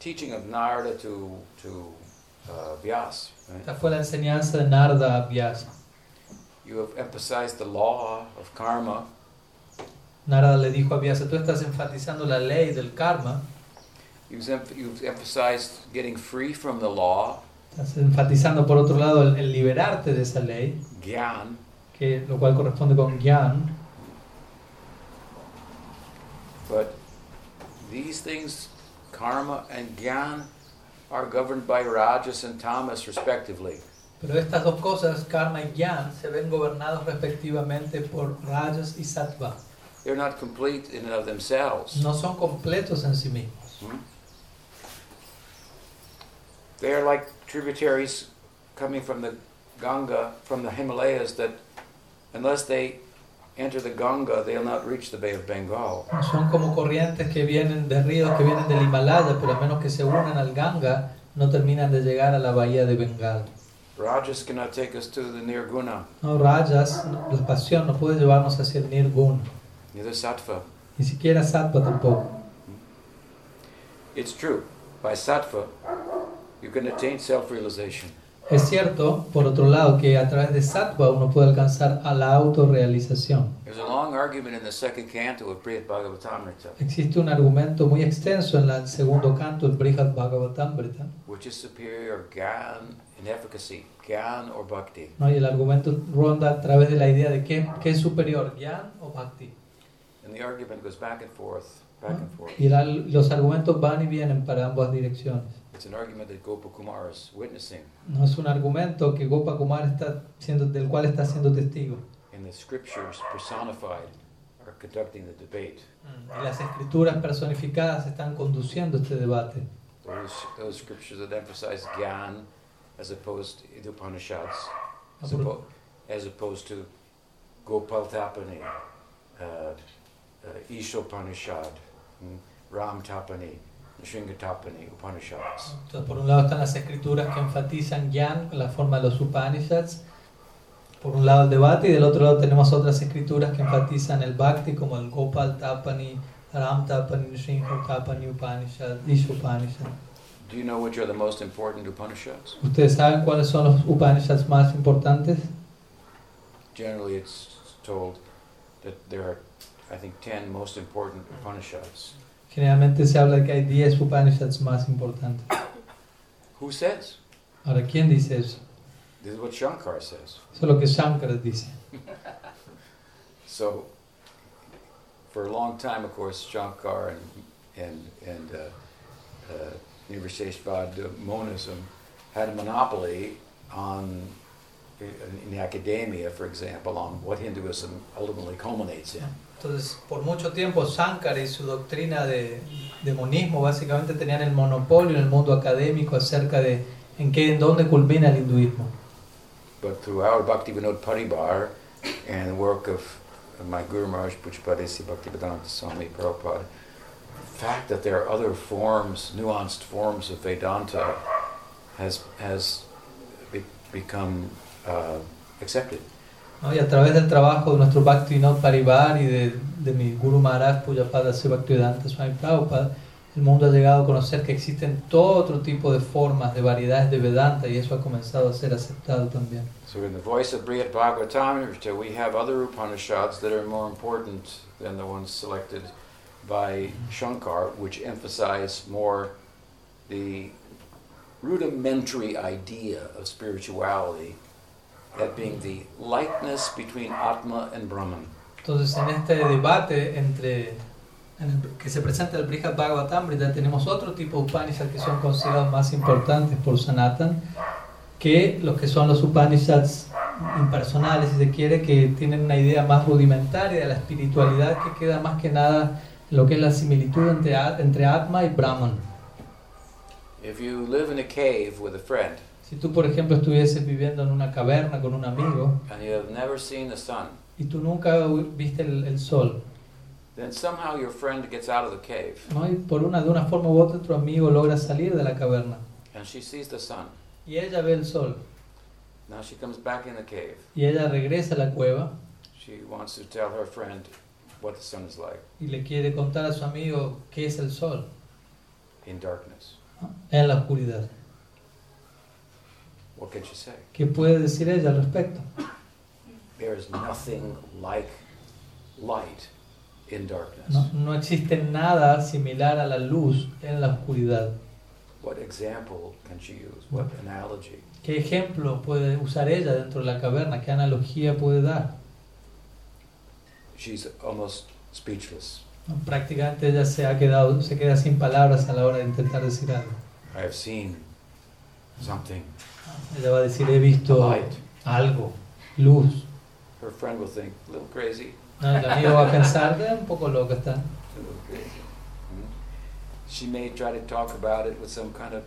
teaching of Narada to, to uh, Vyas. Right? Esta fue la enseñanza de Narda a Vyasa. You have emphasized the law of karma, Narada le dijo a Vyasa, tú estás enfatizando la ley del karma, you've, emph- you've emphasized getting free from the law, estás enfatizando por otro lado el, el liberarte de esa ley, gyan, que, lo cual corresponde con Gyan, but these things, karma and gyan, are governed by rajas and tamas respectively. pero estas dos cosas, karma y Gyan, se ven gobernados respectivamente por Rajas y Sattva. They're not complete in and of themselves. No son completos en sí mismos. Hmm? They are like tributaries coming from the Ganga, from the Himalayas, that unless they enter the Ganga, they'll not reach the Bay of Bengal. Son como corrientes que vienen de ríos que vienen del Himalaya, pero a menos que se unan al Ganga, no terminan de llegar a la bahía de Bengal. Rajas cannot take us to the Nirguna, No, Rajas, la pasión no puede llevarnos hacia el Nirguna, neither Sattva. ni siquiera Sattva tampoco. It's true, by Sattva, you can attain self realization. Es cierto, por otro lado, que a través de Sattva uno puede alcanzar a la autorrealización. There's a long argument in the second canto of Brihad Bhagavatamrita, Existe un argumento muy extenso en el segundo canto, el Brihad Bhagavatamrita, which is superior Gyan in efficacy, Gyan or Bhakti. ¿no? y el argumento ronda a través de la idea de qué, qué es superior, Gyan o Bhakti. And the argument goes back and forth, back and forth. Y la- los argumentos van y vienen para ambas direcciones. It's an argument that Gopakumar is witnessing, No es un argumento que Gopa Kumar está siendo, del cual está siendo testigo. and the scriptures personified are conducting the debate. Y las escrituras personificadas están conduciendo este debate. Those, those scriptures that emphasize Gyan as opposed to the Upanishads, as, por- oppo- as opposed to Gopal Tapani, uh, uh, Ishopanishad, mm, Ram Tapani, Shringatapani Upanishads. Entonces, por un lado están las escrituras que enfatizan Gyan, la forma de los Upanishads. Por un lado el debate y del otro lado tenemos otras escrituras que enfatizan el Bhakti como el Gopal Tapani, Ram Tapani, Sringa Tapani Upanishad, Isha Upanishad. Do you know which are the most important Upanishads? ¿Ustedes saben cuáles son los Upanishads más importantes? Generally, it's told that there are, I think, 10 most important Upanishads. Generalmente se habla de que hay 10 Upanishads más importantes. Who says? Ahora, ¿quién dice eso? This is what Shankar says. Eso es lo que Shankara dice. So, for a long time, of course, Shankar and and and uh, uh, monism had a monopoly on in academia, for example, on what Hinduism ultimately culminates in. Entonces, por mucho tiempo, Shankara y su doctrina de, de monismo básicamente tenían el monopolio en el mundo académico acerca de en qué, en dónde culmina el hinduismo. But throughout Bhaktivinoda Paribar and the work of my Guru Maharaj Puchpadesi Bhaktivedanta Swami Prabhupada, the fact that there are other forms, nuanced forms of Vedanta, has has be, become uh, accepted. ¿no? Y a través del trabajo de nuestro Bhaktivinoda Parivar y de, de mi Guru Maharaj Pujapada Bhaktivedanta Swami Prabhupada, el mundo ha llegado a conocer que existen todo otro tipo de formas, de variedades de Vedanta y eso ha comenzado a ser aceptado también. So in the voice of Brihad Bhagavatam, we have other Upanishads that are more important than the ones selected by Shankar, which emphasize more the rudimentary idea of spirituality, that being the likeness between Atma and Brahman. Entonces, en este debate entre en el, que se presenta el Brihad Bhagavatamrita, tenemos otro tipo de Upanishads que son considerados más importantes por Sanatan que los que son los Upanishads impersonales, si se quiere, que tienen una idea más rudimentaria de la espiritualidad que queda más que nada en lo que es la similitud entre, entre Atma y Brahman. If you live in a cave with a friend, si tú, por ejemplo, estuvieses viviendo en una caverna con un amigo and you have never seen the sun, y tú nunca viste el, el sol, then somehow your friend gets out of the cave, ¿no? y por una, de una forma u otra tu amigo logra salir de la caverna and she sees the sun. y ella ve el sol Now she comes back in the cave. y ella regresa a la cueva She wants to tell her friend what the sun is like y le quiere contar a su amigo qué es el sol in darkness. ¿no? en la oscuridad. What can she say? ¿Qué puede decir ella al respecto? There is nothing like light in darkness. No, no existe nada similar a la luz en la oscuridad. What example can she use? What analogy? ¿Qué ejemplo puede usar ella dentro de la caverna? ¿Qué analogía puede dar? She's almost speechless. ¿No? Prácticamente ella se ha quedado, se queda sin palabras a la hora de intentar decir algo. I have seen something. Ella va a decir he visto algo, luz. Her friend will think, a little crazy. El amigo va a pensar, "Eh, un poco loco está. A little crazy. Hmm? She may try to talk about it with some kind of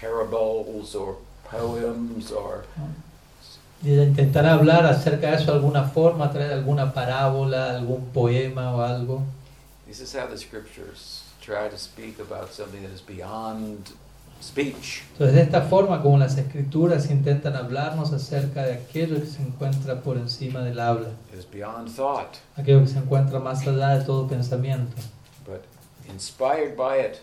parables or poems or Y ella intentará hablar acerca de eso de alguna forma, traer alguna parábola, algún poema o algo. this is how the scriptures try to speak about something that is beyond speech. Entonces, de esta forma, como las escrituras intentan hablarnos acerca de aquello que se encuentra por encima del habla, is beyond thought. aquello que se encuentra más allá de todo pensamiento. But inspired by it,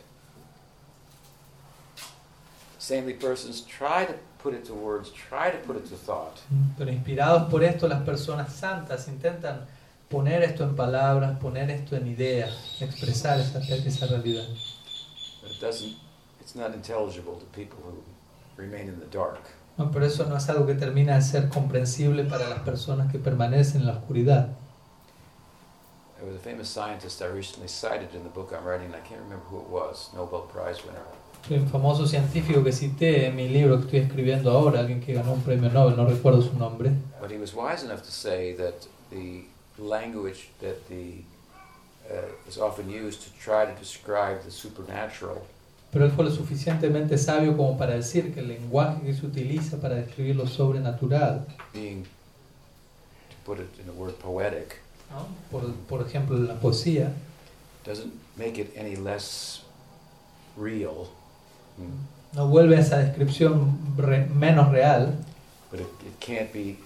saintly persons try to put it to words, try to put it to thought. Pero inspirados por esto, las personas santas intentan poner esto en palabras, poner esto en ideas, expresar esa, esa realidad. But it doesn't, it's not intelligible to people who remain in the dark. No, pero eso no es algo que termina de ser comprensible para las personas que permanecen en la oscuridad. There was a famous scientist I recently cited in the book I'm writing, I can't remember who it was, Nobel Prize winner. Un famoso científico que cité en mi libro que estoy escribiendo ahora, alguien que ganó un premio Nobel, no recuerdo su nombre, But he was wise enough to say that the language that the, uh, is often used to try to describe the supernatural pero él fue lo suficientemente sabio como para decir que el lenguaje que se utiliza para describir lo sobrenatural, being, to put it in a word, poetic, ¿no? por, por ejemplo la poesía, doesn't make it any less real, mm, no vuelve a esa descripción re- menos real, but it, it can't be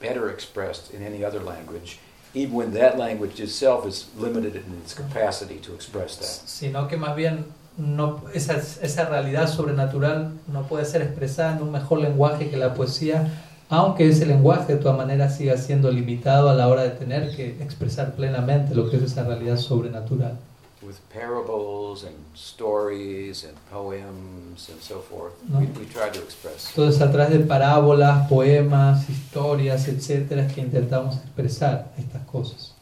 better expressed in any other language, even when that language itself is limited in its capacity to express that. sino que más bien no, esa, esa realidad sobrenatural no puede ser expresada en un mejor lenguaje que la poesía, aunque ese lenguaje de todas maneras siga siendo limitado a la hora de tener que expresar plenamente lo que es esa realidad sobrenatural. with parables and stories and poems and so forth. No. We, we try to express. Entonces a través de parábolas, poemas, historias, etcétera, que intentamos expresar estas cosas.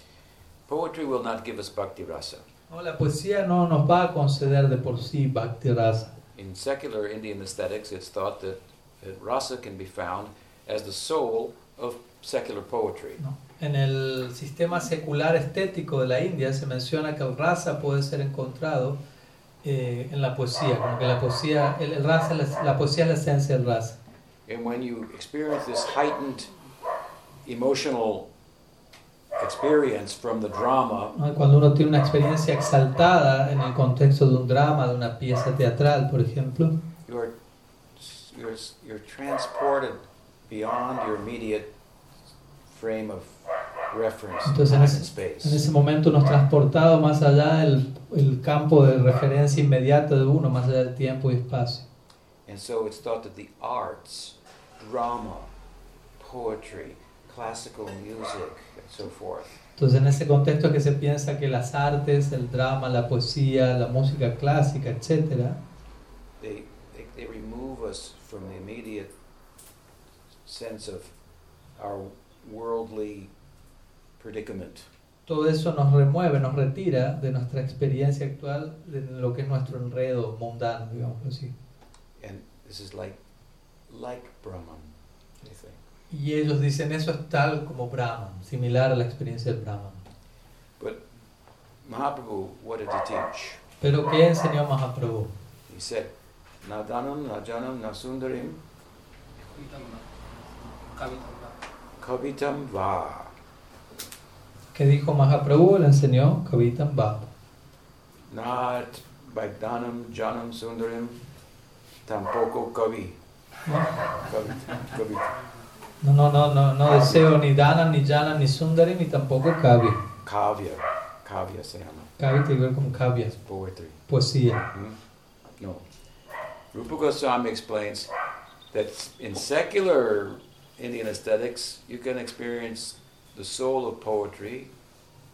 Poetry will not give us bhakti rasa. No, la poesía no nos va a conceder de por sí bhakti rasa. In secular Indian aesthetics, it's thought that, that rasa can be found as the soul of secular poetry. ¿no? En el sistema secular estético de la India se menciona que el rasa puede ser encontrado eh, en la poesía, como que la poesía, el, el rasa, la, la poesía es la esencia del rasa. And when you experience this heightened emotional experience from the drama. Cuando uno tiene una experiencia exaltada en el contexto de un drama, de una pieza teatral, por ejemplo, you're, you're, you're transported beyond your immediate frame of reference, Entonces, en time and space. en ese momento nos transportado más allá del el campo de referencia inmediato de uno, más allá del tiempo y espacio. And so it's thought that the arts, drama, poetry, classical music, and so forth, Entonces en ese contexto es que se piensa que las artes, el drama, la poesía, la música clásica, etcétera, they, they, they remove us from the immediate sense of our worldly predicament. todo eso nos remueve, nos retira de nuestra experiencia actual, de lo que es nuestro enredo mundano, digamos así. And this is like, like Brahman. Y ellos dicen eso es tal como Brahman, similar a la experiencia del Brahman. But Mahaprabhu, what did he teach? Pero ¿qué enseñó Mahaprabhu? He said, Nadanam, Najanam, Nasundarim, Kavitam Va. ¿Qué dijo Mahaprabhu? Le enseñó Kavitam Bhav. Not Bhagdanam, Janam, Sundarim, tampoco Kavi. ¿no? No, no, no, no, no deseo ni Dana, ni Jana, ni Sundari, ni tampoco Kavi. Kavya. Kavya se llama. Kavi tiene que ver con Kavya, It's poetry. poesía. Hmm? No. Rupa Goswami explains that in secular Indian aesthetics, you can experience the soul of poetry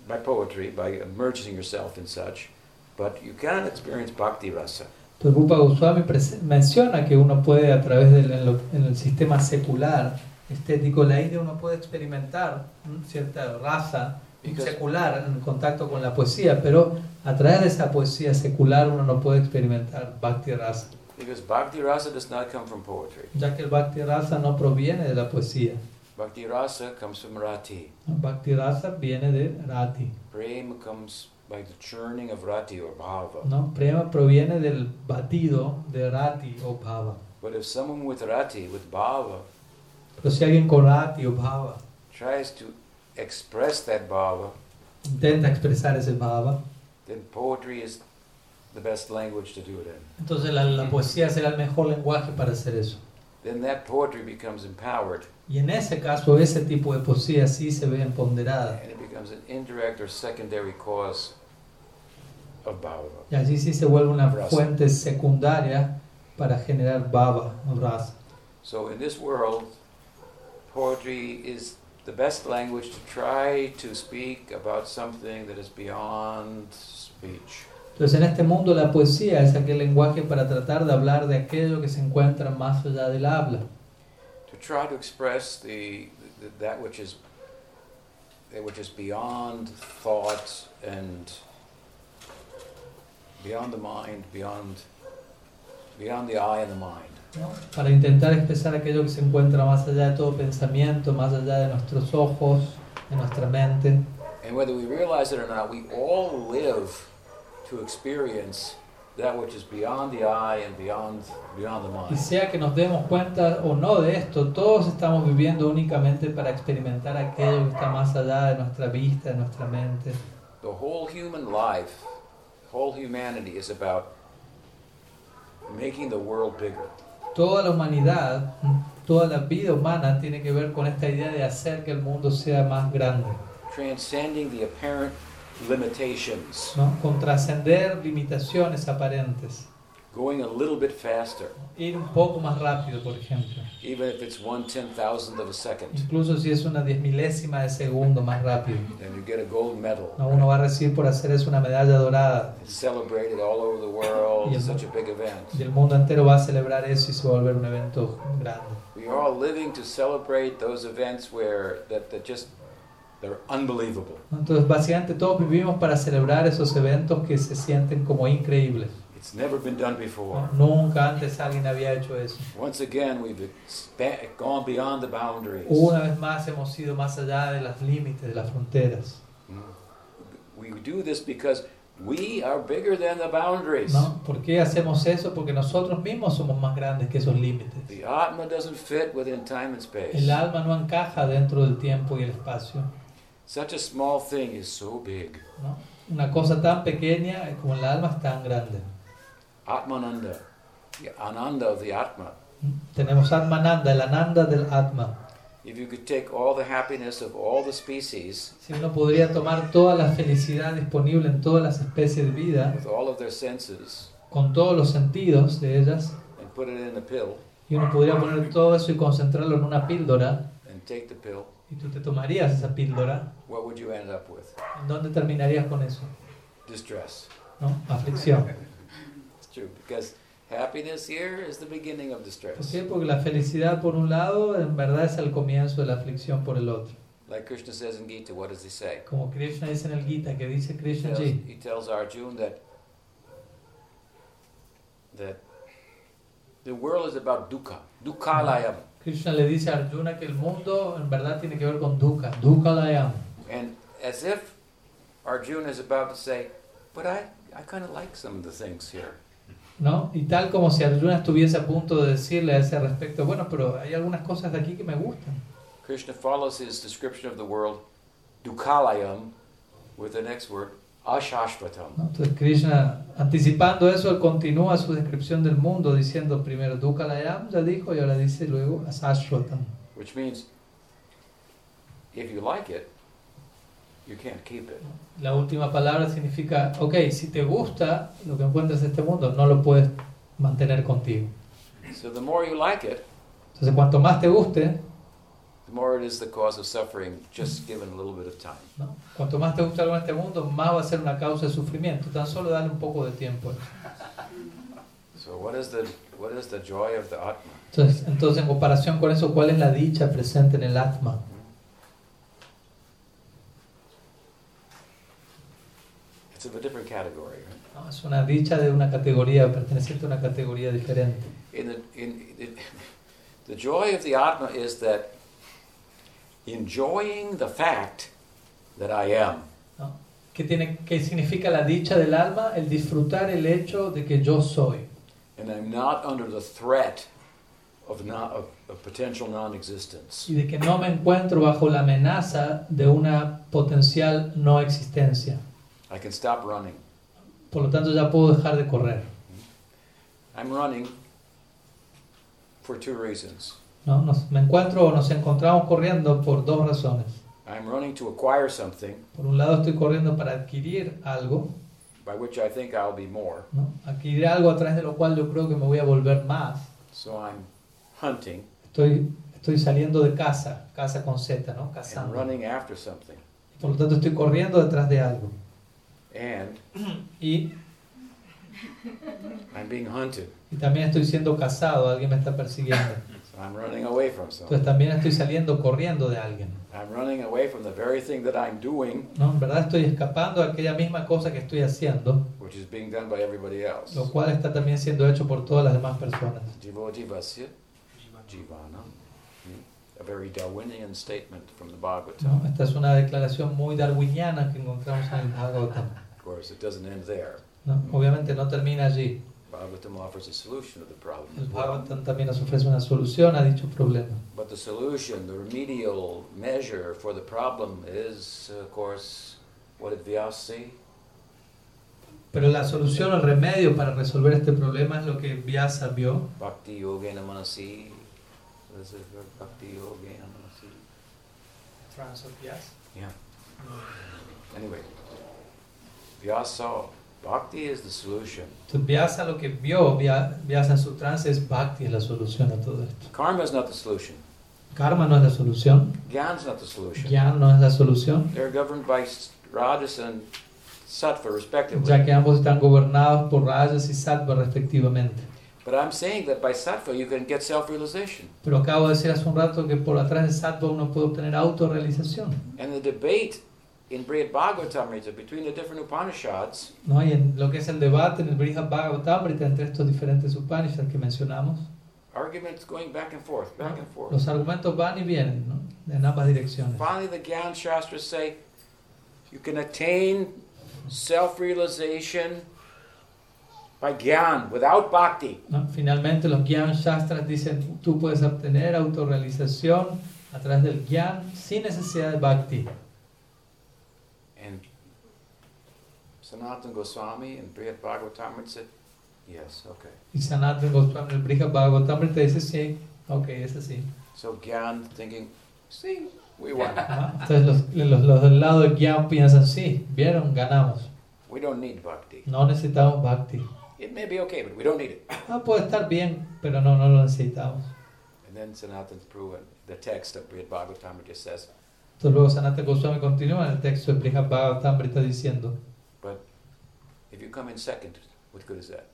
by poetry, by immersing yourself in such, but you cannot experience bhakti rasa. Entonces Rupa Goswami menciona que uno puede a través del en lo- en el sistema secular estético la India uno puede experimentar cierta raza secular en contacto con la poesía, pero a través de esa poesía secular uno no puede experimentar Bhakti Rasa, Because bhakti rasa does not come from poetry. ya que el Bhakti Rasa no proviene de la poesía. Bhakti rasa comes from rati. Bhakti Rasa viene de Rati, Prema comes by the churning of rati or bhava. ¿no? Prema proviene del batido de Rati o Bhava. But if someone with rati, with bhava, Pero si alguien con Rati o Bhava tries to express that bhava, intenta expresar ese Bhava, then poetry is the best language to do it in. Entonces la, la poesía será el mejor lenguaje para hacer eso. Then that poetry becomes empowered Y en ese caso, ese tipo de poesía sí se ve empoderada. and it becomes an indirect or secondary cause of bhava. Y allí sí se vuelve una Rasa. fuente secundaria para generar o rasa. So in this world, poetry is the best language to try to speak about something that is beyond speech. Entonces en este mundo la poesía es aquel lenguaje para tratar de hablar de aquello que se encuentra más allá del habla. To try to express the, the that which is that which is beyond thought and beyond the mind, beyond beyond the eye and the mind. ¿No? Para intentar expresar aquello que se encuentra más allá de todo pensamiento, más allá de nuestros ojos, de nuestra mente. And whether we realize it or not, we all live to experience that which is beyond the eye and beyond beyond the Y mind. sea que nos demos cuenta o no de esto, todos estamos viviendo únicamente para experimentar aquello que está más allá de nuestra vista, de nuestra mente. The whole human life, whole humanity is about making the world bigger. Toda la humanidad, toda la vida humana tiene que ver con esta idea de hacer que el mundo sea más grande, transcending the apparent limitations, ¿no? Con trascender limitaciones aparentes. Going a little bit faster, Ir un poco más rápido, por ejemplo. even if it's one ten thousandth of a second, Incluso si es una diez milésima de segundo más rápido. and you get a gold medal. ¿no? Uno va a recibir por hacer eso una medalla dorada. It's celebrated all over the world. It's such a big event. Y el mundo entero va a celebrar eso y se va a volver un evento grande. We are all living to celebrate those events where that, that just they're unbelievable. Entonces, básicamente todos vivimos para celebrar esos eventos que se sienten como increíbles. It's never been done before. Nunca antes alguien había hecho eso. Once again, we've gone beyond the boundaries. Una vez más hemos ido más allá de los límites, de las fronteras. We do this because we are bigger than the boundaries. ¿no? ¿Por qué hacemos eso? Porque nosotros mismos somos más grandes que esos límites. The Atma doesn't fit within time and space. El alma no encaja dentro del tiempo y el espacio. Such a small thing is so big. ¿no? Una cosa tan pequeña como el alma es tan grande. Atmananda, the Ananda of the Atma. Tenemos Atmananda, el Ananda del Atma. If you could take all the happiness of all the species Si uno podría tomar toda la felicidad disponible en todas las especies de vida, with all of their senses con todos los sentidos de ellas, and put it in a pill y uno podría poner todo eso y concentrarlo en una píldora, and take the pill, y tú te tomarías esa píldora, what would you end up with? ¿en dónde terminarías con eso? Distress. ¿No? Aflicción. True because happiness here is the beginning of ¿Por distress. qué? Porque la felicidad por un lado en verdad es el comienzo de la aflicción por el otro. Like Krishna says in Gita, what does he say? Como Krishna dice en el Gita, que dice He Krishna tells, Ji, he tells Arjuna that that the world is about dukkha, dukkhalayam, Krishna le dice a Arjuna que el mundo en verdad tiene que ver con dukkha, dukkha layam. and as if Arjuna is about to say, but I, I kind of like some of the things here. ¿No? Y tal como si Arjuna estuviese a punto de decirle a ese respecto, bueno, pero hay algunas cosas de aquí que me gustan. Krishna follows his description of the world, dukkhalayam, with the next word, ashashvatam. ¿no? Entonces Krishna, anticipando eso, él continúa su descripción del mundo diciendo primero dukkha layam, ya dijo, y ahora dice luego asashvatam. Which means, if you like it, you can't keep it. La última palabra significa, ok, si te gusta lo que encuentras en este mundo, no lo puedes mantener contigo. So the more you like it, Entonces cuanto más te guste, the more it is the cause of suffering, just given a little bit of time. ¿no? cuanto más te guste algo en este mundo, más va a ser una causa de sufrimiento. Tan solo dale un poco de tiempo. So what is the what is the joy of the Atma? Entonces, entonces, en comparación con eso, ¿cuál es la dicha presente en el Atma? It's of a different category. Right? ¿no? Es una dicha de una categoría, perteneciente a una categoría diferente. In the in it, the joy of the Atma is that enjoying the fact that I am. ¿no? ¿Qué, tiene, ¿Qué significa la dicha del alma? El disfrutar el hecho de que yo soy. and I'm not under the threat of, not, of, of potential non-existence. Y de que no me encuentro bajo la amenaza de una potencial no existencia. I can stop running. Por lo tanto, ya puedo dejar de correr. I'm running for two reasons. ¿no? Nos- me encuentro o nos encontramos corriendo por dos razones. I'm running to acquire something Por un lado, estoy corriendo para adquirir algo, by which I think I'll be more. ¿no? adquirir algo a través de lo cual yo creo que me voy a volver más. So I'm hunting Estoy, estoy saliendo de casa, casa con Z, ¿no? and Cazando. running after something. Por lo tanto, estoy corriendo detrás de algo. And Y, I'm being hunted. y también estoy siendo cazado, alguien me está persiguiendo. So I'm running away from Entonces something. también estoy saliendo corriendo de alguien. I'm running away from the very thing that I'm doing, ¿no? En verdad estoy escapando a aquella misma cosa que estoy haciendo, which is being done by everybody else. lo cual está también siendo hecho por todas las demás personas. Jivo jivasya jivana. Hmm? A very Darwinian statement from the Bhagavatam. ¿no? Esta es una declaración muy darwiniana que encontramos en el Bhagavatam. Of course, it doesn't end there. ¿no? Obviamente no termina allí. Bhagavatam offers a solution to the problem. El well. Bhagavatam también nos ofrece una solución a dicho problema. But the solution, the remedial measure for the problem is, of course, what did Vyas say? Pero la solución, el remedio para resolver este problema es lo que Vyasa vio. Bhakti yogena manasi. What is? Bhakti yogena manasi. Yeah. Anyway, Vyasa. Bhakti is the solution. Entonces Vyasa lo que vio, Vya- Vyasa en su trance es Bhakti la solución a todo esto. Karma is not the solution. Karma no es la solución, Gyan is not the solution. Gyan no es la solución, They're governed by Rajas and Sattva, respectively. ya que ambos están gobernados por Rajas y Sattva respectivamente. But I'm saying that by Sattva you can get self-realization. Pero acabo de decir hace un rato que por atrás de Sattva uno puede obtener autorrealización. And the debate in Brihad Bhagavatamrita between the different Upanishads ¿no? Y en lo que es el debate en el Brihad Bhagavatamrita entre estos diferentes Upanishads que mencionamos, arguments going back and forth, back and forth. los argumentos van y vienen ¿no? en ambas direcciones. Finally, the Gyan Shastras say you can attain self realization by Gyan without bhakti. ¿no? Finalmente los Gyan Shastras dicen tú puedes obtener autorrealización a través del Gyan sin necesidad de Bhakti. And Sanatana Goswami in Brihad Bhagavatamrita said, yes, okay. Y Sanatana Goswami en Brihad Bhagavatamrita dice sí, ok, es así. So Gyan thinking, see, we won. Entonces los, los, los del lado de Gyan piensan sí, vieron, ganamos. we don't need bhakti. No necesitamos Bhakti. It may be okay, but we don't need it. Ah, puede estar bien, pero no, no lo necesitamos. And then Sanatana's proven the text of Brihad Bhagavatamrita says, Entonces luego Sanatana Goswami continúa en el texto de Brihad Bhagavatamrita diciendo if you come in second, what good is that?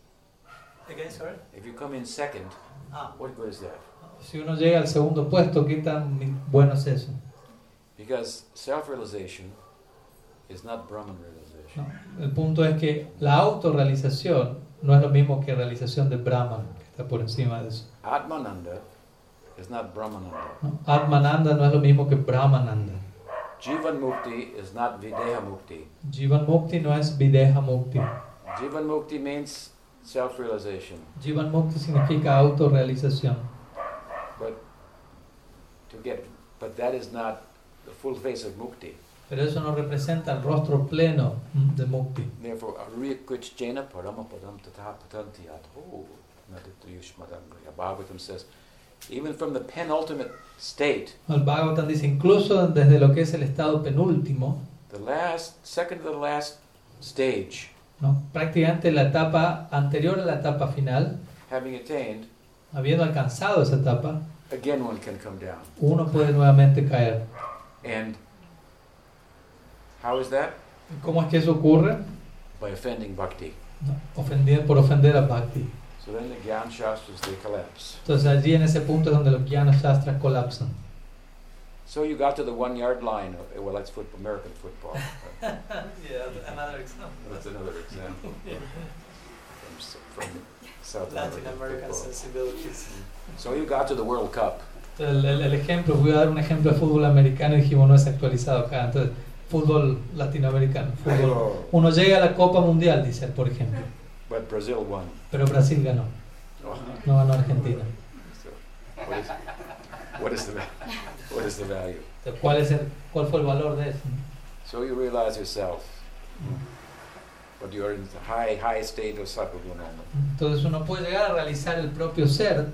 Again, sorry? If you come in second, Ah, what good is that? Si uno llega al segundo puesto, ¿qué tan bueno es eso? Because self-realization is not Brahman realization. ¿no? El punto es que la autorrealización no es lo mismo que realización de Brahman, que está por encima de eso. Atmananda is not Brahmananda. ¿no? Atmananda no es lo mismo que Brahmananda. Jivan Mukti is not Videha Mukti. Jivan Mukti no es Videha Mukti. Jivan Mukti means self-realization. Jivan Mukti significa autorrealización. But to get, but that is not the full face of Mukti. Pero eso no representa el rostro pleno de Mukti. Therefore, Ariyakrichjena Paramapadam Tata Patanti Atho Naditayushmadam. Bhagavatam says, even from the penultimate state, El Bhagavatam dice, incluso desde lo que es el estado penúltimo, the last, second to the last stage, ¿no? prácticamente la etapa anterior a la etapa final, having attained, habiendo alcanzado esa etapa, again one can come down. uno puede nuevamente caer. And how is that? ¿Cómo es que eso ocurre? By offending bhakti. ¿No? Ofendiendo- por ofender a Bhakti. So then the Gyan Shastras, they collapse. Entonces allí en ese punto es donde los Jnana Shastras colapsan. So you got to the one yard line. Of, well, that's football, American football. yeah, another example. That's another example from, from South Latin American football. sensibilities. So you got to the World Cup. Entonces, el, el ejemplo, voy a dar un ejemplo de fútbol americano y dijimos no es actualizado acá. Entonces, fútbol latinoamericano. Fútbol. Uno llega a la Copa Mundial, dice él, por ejemplo. But Brazil won. Pero Brasil ganó, Oh, no ganó Argentina. so what, is, what, is the, what is the value? ¿cuál, es el, ¿Cuál fue el valor de eso? So you realize yourself, but you're in the high, high state of Sattva-guna. Entonces uno puede llegar a realizar el propio ser,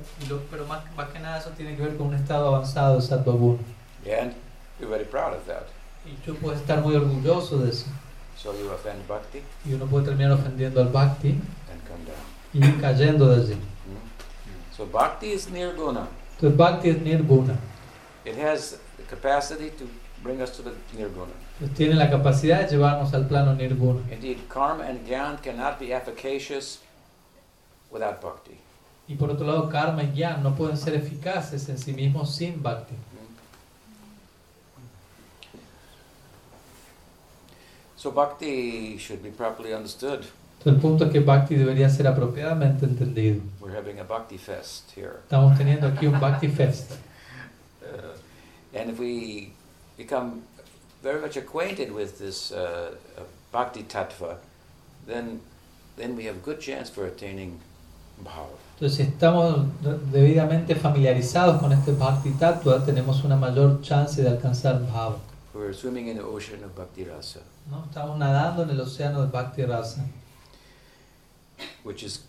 pero más, más que nada eso tiene que ver con un estado avanzado de Sattva Guna. And you're very proud of that. Y tú puedes estar muy orgulloso de eso. So you offend bhakti Y uno puede terminar ofendiendo al Bhakti and come down. y cayendo de allí. Hmm? So bhakti is nirguna. Entonces Bhakti es Nirguna. It has the capacity to bring us to the nirguna. Tiene la capacidad de llevarnos al plano Nirguna. Indeed, karma and gyan cannot be efficacious without bhakti. Y por otro lado, Karma y Gyan no pueden ser eficaces en sí mismos sin Bhakti. So bhakti should be properly understood. El punto es que Bhakti debería ser apropiadamente entendido. We're having a bhakti fest here. Estamos teniendo aquí un Bhakti Fest. Uh, and if we become very much acquainted with this uh, uh, bhakti tattva, then, then we have a good chance for attaining bhava. Entonces, si estamos debidamente familiarizados con este Bhakti Tattva, tenemos una mayor chance de alcanzar Bhava. We're swimming in the ocean of bhakti rasa, ¿no? Estamos nadando en el océano de Bhakti Rasa, which is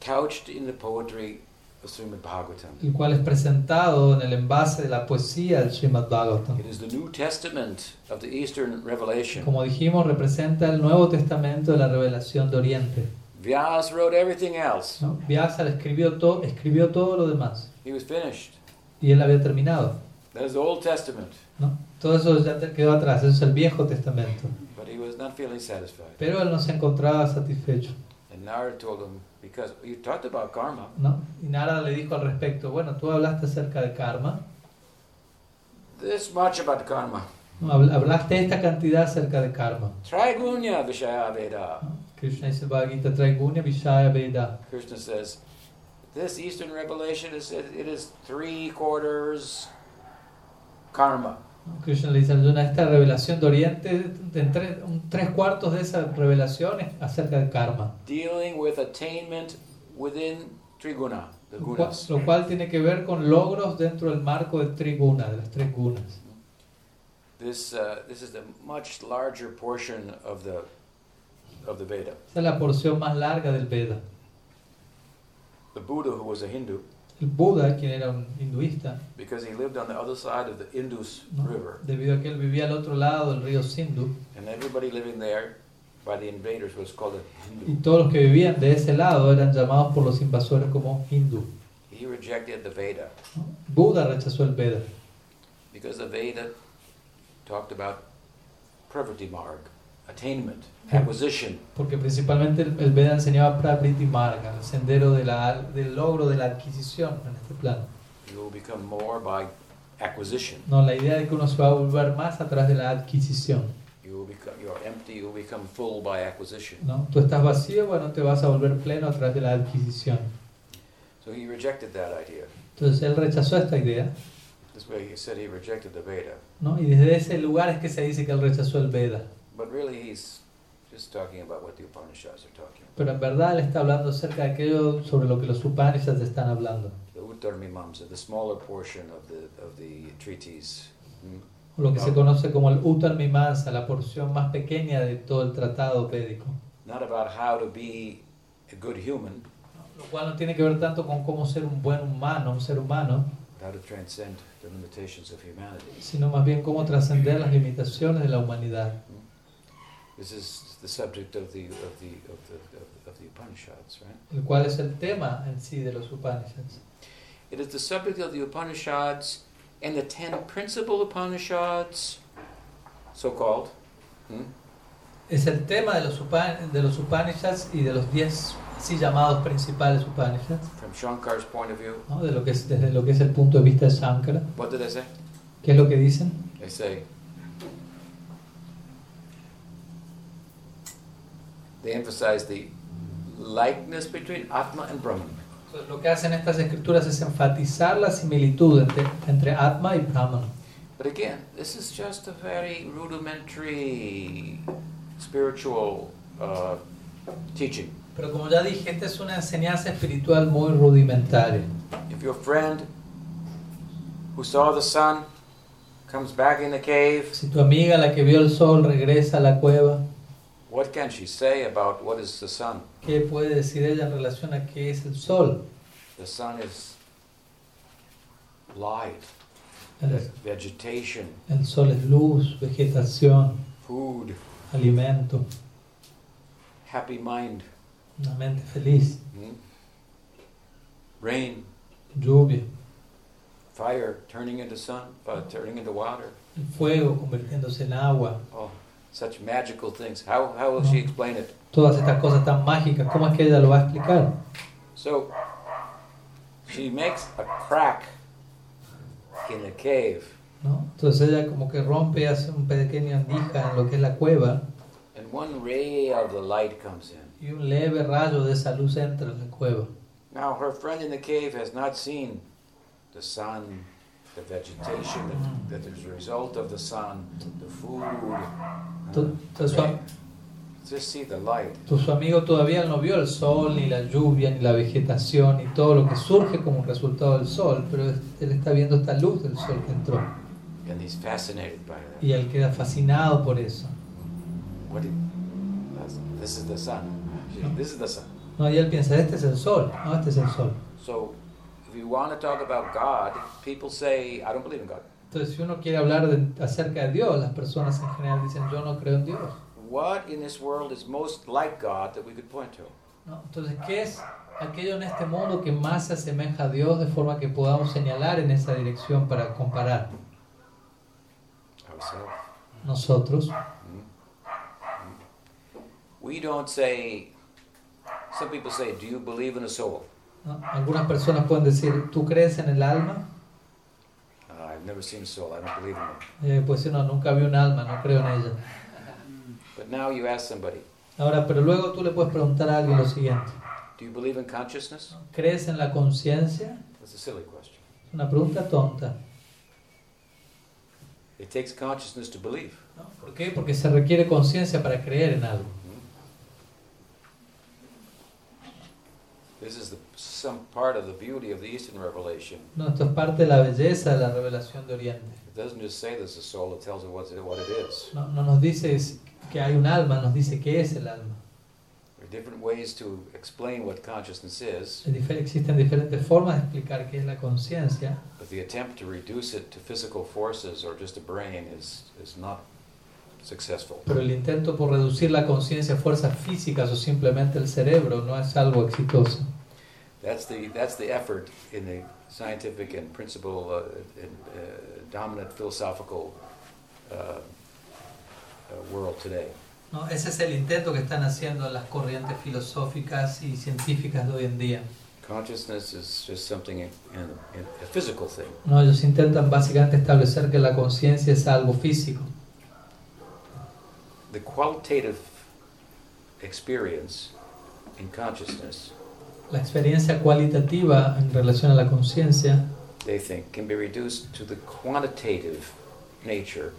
couched in the poetry of Srimad Bhagavatam. el cual es presentado en el envase de la poesía del Srimad Bhagavatam. It is the New Testament of the Eastern Revelation. Como dijimos, representa el Nuevo Testamento de la revelación de Oriente. Vyas wrote everything else. ¿no? Vyasa escribió, to- escribió todo lo demás He was finished. y él había terminado. That is the Old Testament. ¿no? Todo eso ya quedó atrás, eso es el Viejo Testamento. But he was not feeling satisfied. Pero él no se encontraba satisfecho. And Narada told him, because you talked about karma, ¿no? Y Narada le dijo al respecto, bueno, tú hablaste acerca de karma, this much about karma. ¿no? Habl- hablaste esta cantidad acerca de karma. Trigunya Vishaya Veda. Krishna dice Traigunya Vishaya Veda. Krishna says, this Eastern revelation is it is three quarters karma. Krishna le dice a Arjuna, esta revelación de Oriente, un tres cuartos de esa revelación es acerca de karma. dealing with attainment within Triguna, the Lo cual, gunas. lo cual tiene que ver con logros dentro del marco de Triguna, de las tres gunas. This, uh, this is the much larger portion of the, of the Veda. Esa es la porción más larga del Veda. The Buddha, who was a Hindu, Buda, quien era un hinduista, because he lived on the other side of the Indus ¿no? River, debido a que él vivía al otro lado del río Sindhu, and everybody living there by the invaders was called a y Hindu. todos los que vivían de ese lado eran llamados por los invasores como hindú. He rejected the Veda ¿no? Buda rechazó el Veda, because the Veda talked about pravriti marg, attainment, acquisition. porque principalmente el, el Veda enseñaba Prakriti Marga, el sendero de la- del logro de la adquisición en este plano. You will become more by acquisition. No, la idea de que uno se va a volver más a través de la adquisición. You will become you're empty. You will become full by acquisition. ¿no? Tú estás vacío, bueno, te vas a volver pleno a través de la adquisición. So he rejected that idea. Entonces él rechazó esta idea, This way he said he rejected the Veda. ¿no? y desde ese lugar es que se dice que él rechazó el Veda. But really he's just talking about what the Upanishads are talking about. Pero en verdad él está hablando acerca de aquello sobre lo que los Upanishads están hablando, The Uttarmimamsa, the smaller portion of the of the treatise. O lo que se conoce como el Uttar Mimamsa, la porción más pequeña de todo el tratado védico. Not about how to be a good human, Lo cual no tiene que ver tanto con cómo ser un buen humano, un ser humano, how to transcend the limitations of humanity. sino más bien cómo trascender las limitaciones de la humanidad. This is the subject of the of the of the of, of the Upanishads, right? el cual es el tema en sí de los Upanishads. It is the subject of the Upanishads and the ten principal Upanishads, so called. Hmm? Es el tema de los, Upa- de los Upanishads y de los diez así llamados principales Upanishads, From Shankar's point of view, ¿no? de lo que es, desde lo que es el punto de vista de Shankara. what did they say? ¿Qué es lo que dicen? They say they emphasize the likeness between Atma and Brahman. Entonces, lo que hacen estas escrituras es enfatizar la similitud entre, entre Atma y Brahman. But again, this is just a very rudimentary spiritual uh, teaching. Pero como ya dije, esta es una enseñanza espiritual muy rudimentaria. If your friend who saw the sun comes back in the cave, Si tu amiga, la que vio el sol, regresa a la cueva, what can she say about what is the sun? ¿qué puede decir ella en relación a qué es el sol? The sun is life, El, vegetation, el sol es luz, vegetación, food, alimento, happy mind, una mente feliz, hmm? rain, lluvia, fire turning into sun, uh, turning into water. el fuego convirtiéndose en agua. Oh, such magical things. How, how will she explain it? Todas estas cosas tan mágicas, ¿cómo es que ella lo va a explicar? So she makes a crack in the cave, ¿no? Entonces ella como que rompe, hace un pequeño andija en lo que es la cueva and one ray of the light comes in. y un leve rayo de esa luz entra en la cueva. Now, her friend in the cave has not seen the sun, the vegetation that, that is a result of the sun, the food. Tu, tu- su, amigo todavía no vio el sol, ni la lluvia, ni la vegetación, ni todo lo que surge como resultado del sol, pero él está viendo esta luz del sol que entró y él queda fascinado por eso. ¿no? Y él piensa, este es el sol, no, este es el sol. So if you want to talk about God, people say, I don't believe in God. Entonces, si uno quiere hablar de- acerca de Dios, las personas en general dicen, yo no creo en Dios. What in this world is most like God that we could point to? ¿no? Entonces, ¿qué es aquello en este mundo que más se asemeja a Dios de forma que podamos señalar en esa dirección para comparar Ourselves. nosotros? We don't say, some people say, Do you believe in a soul? ¿no? Algunas personas pueden decir, ¿tú crees en el alma? I've never seen a soul, I don't believe in it. Eh, pues no, nunca vi un alma, no creo en ella. But now you ask somebody, Ahora, pero luego tú le puedes preguntar a alguien lo siguiente. Do you believe in consciousness? ¿Crees en la conciencia? That's a silly question. Es una pregunta tonta. It takes consciousness to believe. ¿no? ¿Por qué? Porque se requiere conciencia para creer en algo. This is the, some part of the beauty of the Eastern revelation. No, esto es parte de la belleza de la revelación de Oriente. It doesn't just say there's a soul, it tells it what, what it is. No, no nos dice que hay un alma, nos dice qué es el alma. There are different ways to explain what consciousness is, Existen diferentes formas de explicar qué es la conciencia, but the attempt to reduce it to physical forces or just a brain is, is not successful. pero el intento por reducir la conciencia a fuerzas físicas o simplemente el cerebro no es algo exitoso. That's the, that's the effort in the scientific and principal uh, and, uh, dominant philosophical uh, uh, world today. ¿no? Ese es el intento que están haciendo las corrientes filosóficas y científicas de hoy en día. Consciousness is just something in, in, in a physical thing. ¿no? Ellos intentan básicamente establecer que la conciencia es algo físico. The qualitative experience in consciousness, La experiencia cualitativa en relación a la conciencia they think, can be reduced to the quantitative nature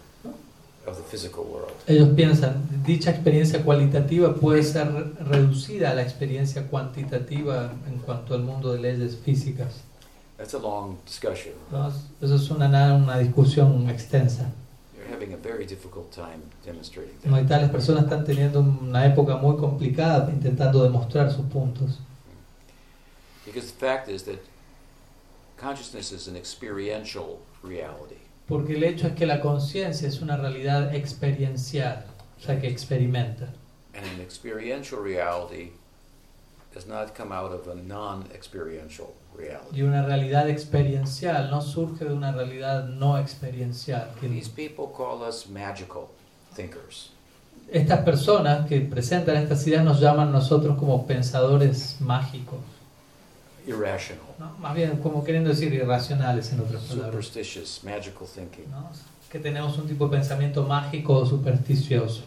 of the physical world. Ellos piensan, dicha experiencia cualitativa puede ser re- reducida a la experiencia cuantitativa en cuanto al mundo de leyes físicas. That's a long discussion. es una, na- una discusión extensa. You're having a very difficult time demonstrating ¿no? Y that. tales personas están teniendo una época muy complicada intentando demostrar sus puntos. Because the fact is that consciousness is an experiential reality. Porque el hecho es que la conciencia es una realidad experiencial, o sea, que experimenta. And an experiential reality does not come out of a non experiential reality. Y una realidad experiencial no surge de una realidad no experiencial. These people call us magical thinkers. Estas personas que presentan estas ideas nos llaman nosotros como pensadores mágicos, irrational, ¿no? más bien como queriendo decir irracionales en otras palabras, superstitious, magical thinking. ¿no? que tenemos un tipo de pensamiento mágico o supersticioso.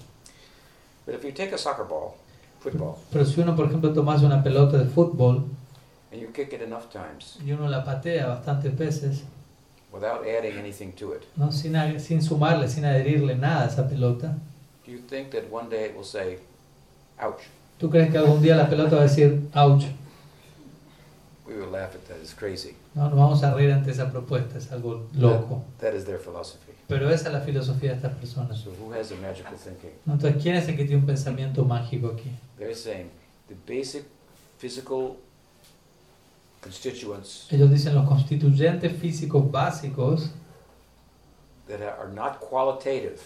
But if you take a soccer ball, football, Pero si uno, por ejemplo, tomase una pelota de fútbol and you kick it enough times y uno la patea bastantes veces, without adding anything to it, ¿no? sin, sin sumarle, sin adherirle nada a esa pelota, do you think that one day it will say, ouch? ¿tú crees que algún día la pelota va a decir, ouch? We will laugh at that. It's crazy. No, nos vamos a reír ante esa propuesta, es algo loco. That is their philosophy. Pero esa es la filosofía de estas personas. So who has a magical thinking? ¿no? Entonces, ¿quién es el que tiene un pensamiento mágico aquí? They're saying the basic physical constituents Ellos dicen los constituyentes físicos básicos, that are not qualitative.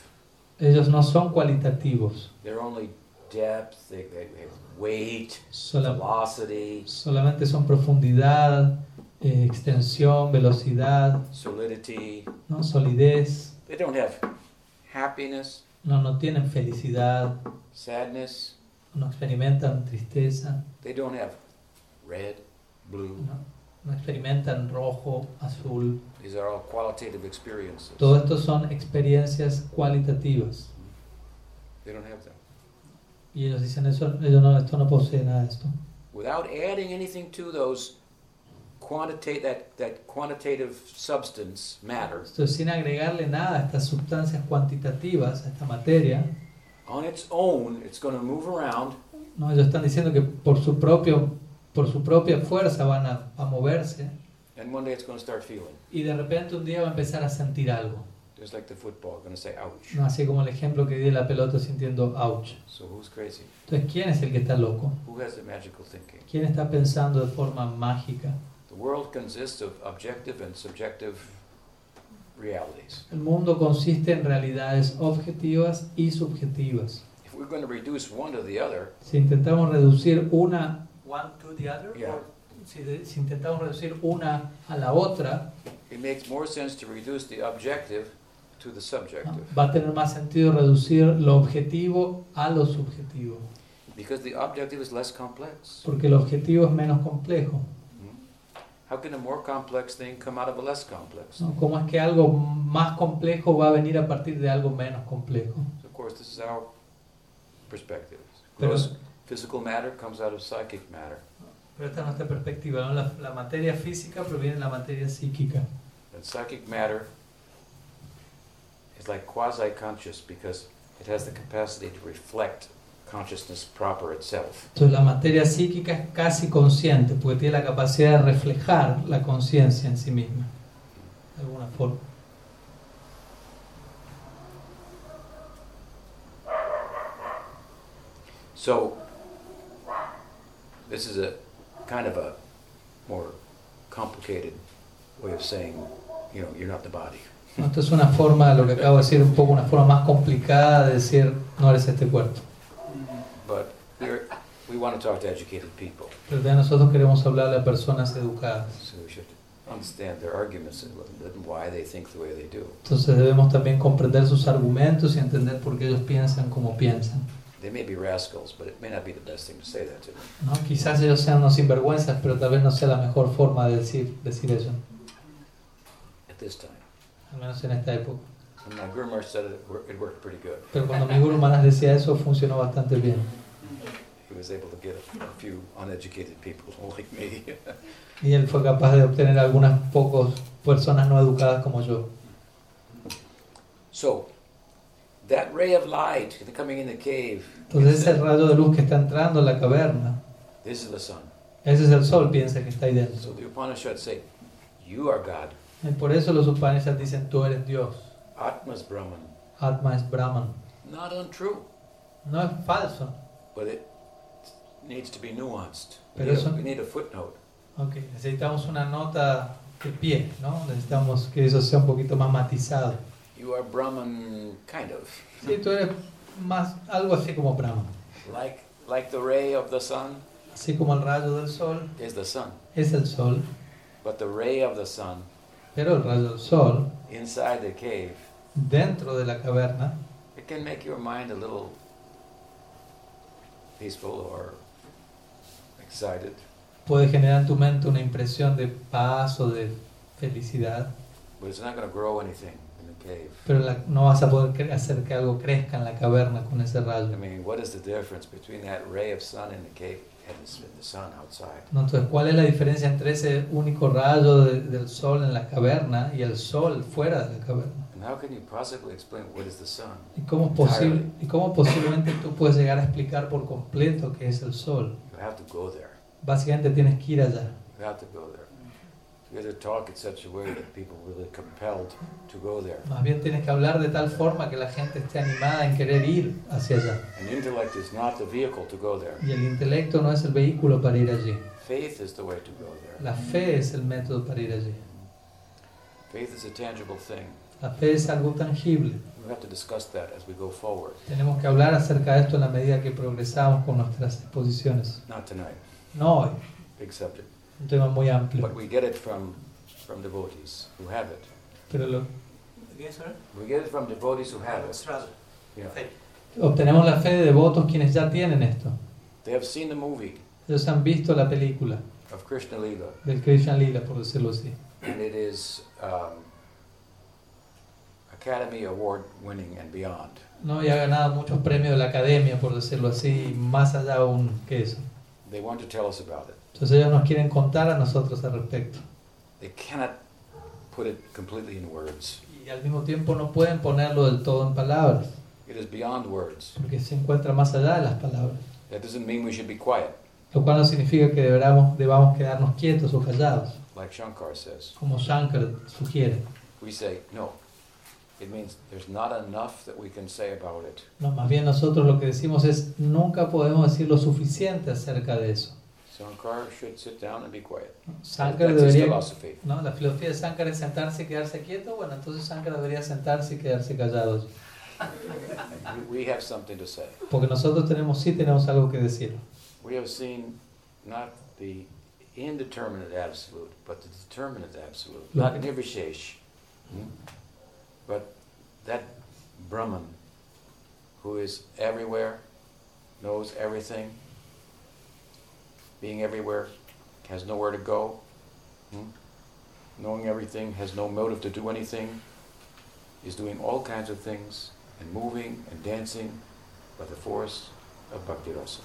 ellos no son cualitativos, They're only depth, they, they have weight, velocity, solamente son profundidad, eh, extensión, velocidad, solidity. ¿no? solidez, They don't have happiness, no, no tienen felicidad, sadness. no experimentan tristeza, They don't have red, blue. no, no experimentan rojo, azul. These are all qualitative experiences. Todo esto son experiencias cualitativas. They don't have them. Y ellos dicen eso, ellos no, esto no posee nada de esto. Without adding anything to those quantitate that, that quantitative substance, matter, Entonces, sin agregarle nada a estas sustancias cuantitativas, a esta materia, on its own, it's going to move around ¿no? ellos están diciendo que por su, propio, por su propia fuerza van a, a moverse and one day it's going to start feeling. y de repente un día va a empezar a sentir algo. Just like the football, going to say, ouch. ¿no? Así como el ejemplo que di de la pelota sintiendo ouch. So who's crazy? Entonces, ¿quién es el que está loco? Who has the magical thinking? ¿Quién está pensando de forma mágica? The world consists of objective and subjective realities. El mundo consiste en realidades objetivas y subjetivas. If we're going to reduce one to the other, Si intentamos reducir una, One to the other? Yeah. or- si, de- si intentamos reducir una a la otra, it makes more sense to reduce the objective to the subjective. va a tener más sentido reducir lo objetivo a lo subjetivo, Because the objective is less complex. porque el objetivo es menos complejo. How can a more complex thing come out of a less complex? ¿no? ¿Cómo es que algo más complejo va a venir a partir de algo menos complejo? So of course, this is our perspective. Pero, physical matter comes out of psychic matter. pero esta es nuestra perspectiva. ¿no? La, la materia física proviene de la materia psíquica. And psychic matter is like quasi-conscious because it has the capacity to reflect consciousness proper itself. Entonces la materia psíquica es casi consciente porque tiene la capacidad de reflejar la conciencia en sí misma, de alguna forma. So, this is a kind of a more complicated way of saying, you know, you're not the body. Esto es una forma, lo que acabo de decir, un poco una forma más complicada de decir no eres este cuerpo. We want to talk to educated people, Pero nosotros queremos hablarle a personas educadas. so we should understand their arguments and and why they think the way they do. Entonces debemos también comprender sus argumentos y entender por qué ellos piensan como piensan. They may be rascals, but it may not be the best thing to say that to them. ¿no? Quizás ellos sean unos sinvergüenzas, pero tal vez no sea la mejor forma de decir, decir eso, at this time. Al menos en esta época. Pero cuando mi Guru Maharaj decía eso, funcionó bastante bien. Y él fue capaz de obtener algunas pocos personas no educadas como yo. so, that ray of light coming in the cave, Entonces ese rayo de luz que está entrando en la caverna, this is the sun. ese es el sol, piensa que está ahí dentro. So the Upanishads say, you are God. Y por eso los Upanishads dicen, tú eres Dios. Atma's Brahman. Atma es Brahman. Not untrue, No es falso. but it needs to be nuanced. We Pero need, a, eso- we need a footnote. Ok, necesitamos una nota de pie, ¿no? Necesitamos que eso sea un poquito más matizado. You are Brahman, kind of. Sí, tú eres más, algo así como Brahman. Like, like the ray of the sun Así como el rayo del sol is the sun. es el sol, But the ray of the sun pero el rayo del sol, inside the cave, dentro de la caverna, it can make your mind a little peaceful or excited. puede generar en tu mente una impresión de paz o de felicidad, But it's not going to grow anything in the cave. pero la- no vas a poder hacer que algo crezca en la caverna con ese I rayo. mean, what is the difference between that ray of sun in the cave Entonces, ¿cuál es la diferencia entre ese único rayo de- del sol en la caverna y el sol fuera de la caverna? And how can you possibly explain what is the sun? ¿Y cómo, es posible, ¿Y cómo posiblemente tú puedes llegar a explicar por completo qué es el sol? You have to go there. Básicamente tienes que ir allá. Más bien tienes que hablar de tal forma que la gente esté animada en querer ir hacia allá. Y el intelecto no es el vehículo para ir allí. Faith is the way to go there. La fe es el método para ir allí. Faith is a tangible thing. La fe es algo tangible. We have to discuss that as we go forward. Tenemos que hablar acerca de esto en la medida que progresamos con nuestras exposiciones. Not tonight. No hoy, Big subject. Un tema muy amplio. But we get it from from devotees who have it. Pero lo-? We get it from devotees who have it. Yeah. Obtenemos la fe de devotos quienes ya tienen esto. They have seen the movie Ellos han visto la película of Krishna Lila, del Krishna Lila, por decirlo así. and it is um, Academy Award winning and beyond. ¿no? Y ha ganado muchos premios de la academia, por decirlo así, más allá aún que eso. They want to tell us about it. Entonces ellos nos quieren contar a nosotros al respecto. They cannot put it completely in words. Y al mismo tiempo no pueden ponerlo del todo en palabras, It is beyond words. porque se encuentra más allá de las palabras. That doesn't mean we should be quiet, Lo cual no significa que deberamos, debamos quedarnos quietos o callados, like Shankar says. como Shankar sugiere. We say, no. It means there's not enough that we can say about it. No, más bien nosotros lo que decimos es nunca podemos decir lo suficiente acerca de eso. Sankara should sit down and be quiet. Sankara That's his debería, philosophy. ¿no? La filosofía de Sankara es sentarse y quedarse quieto. Bueno, entonces Sankara debería sentarse y quedarse callado. We- have something to say. Porque nosotros tenemos, sí tenemos algo que decir. We have seen not the indeterminate absolute, but the determinate absolute, Right. nirvishesh. Hmm? But that Brahman, who is everywhere, knows everything, being everywhere, has nowhere to go, hmm? knowing everything, has no motive to do anything, is doing all kinds of things, and moving and dancing by the force of Bhakti Rasa.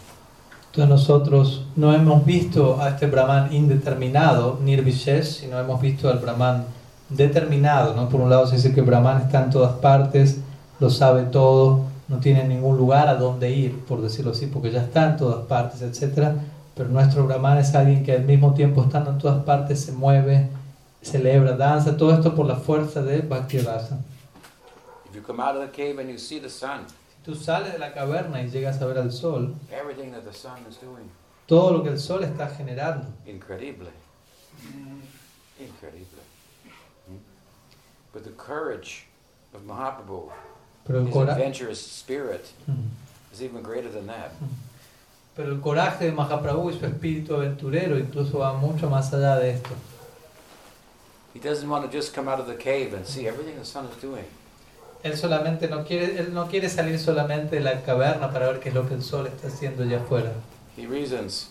Entonces nosotros no hemos visto a este Brahman indeterminado, Nirvishesh, sino hemos visto al Brahman determinado. ¿no? Por un lado se dice que Brahman está en todas partes, lo sabe todo, no tiene ningún lugar a donde ir, por decirlo así, porque ya está en todas partes, etc. Pero nuestro Brahman es alguien que al mismo tiempo estando en todas partes se mueve, celebra, danza, todo esto por la fuerza de Bhakti Rasa. Si tú sales de la caverna y llegas a ver al sol, everything that the sun is doing, todo lo que el sol está generando. Incredible. Hmm? But the courage of Mahaprabhu, his adventurous spirit, is even greater than that. Pero el coraje de Mahaprabhu y su espíritu aventurero incluso va mucho más allá de esto. He doesn't want to just come out of the cave and see everything the sun is doing. Él solamente no quiere, él no quiere salir solamente de la caverna para ver qué es lo que el sol está haciendo allá afuera. He reasons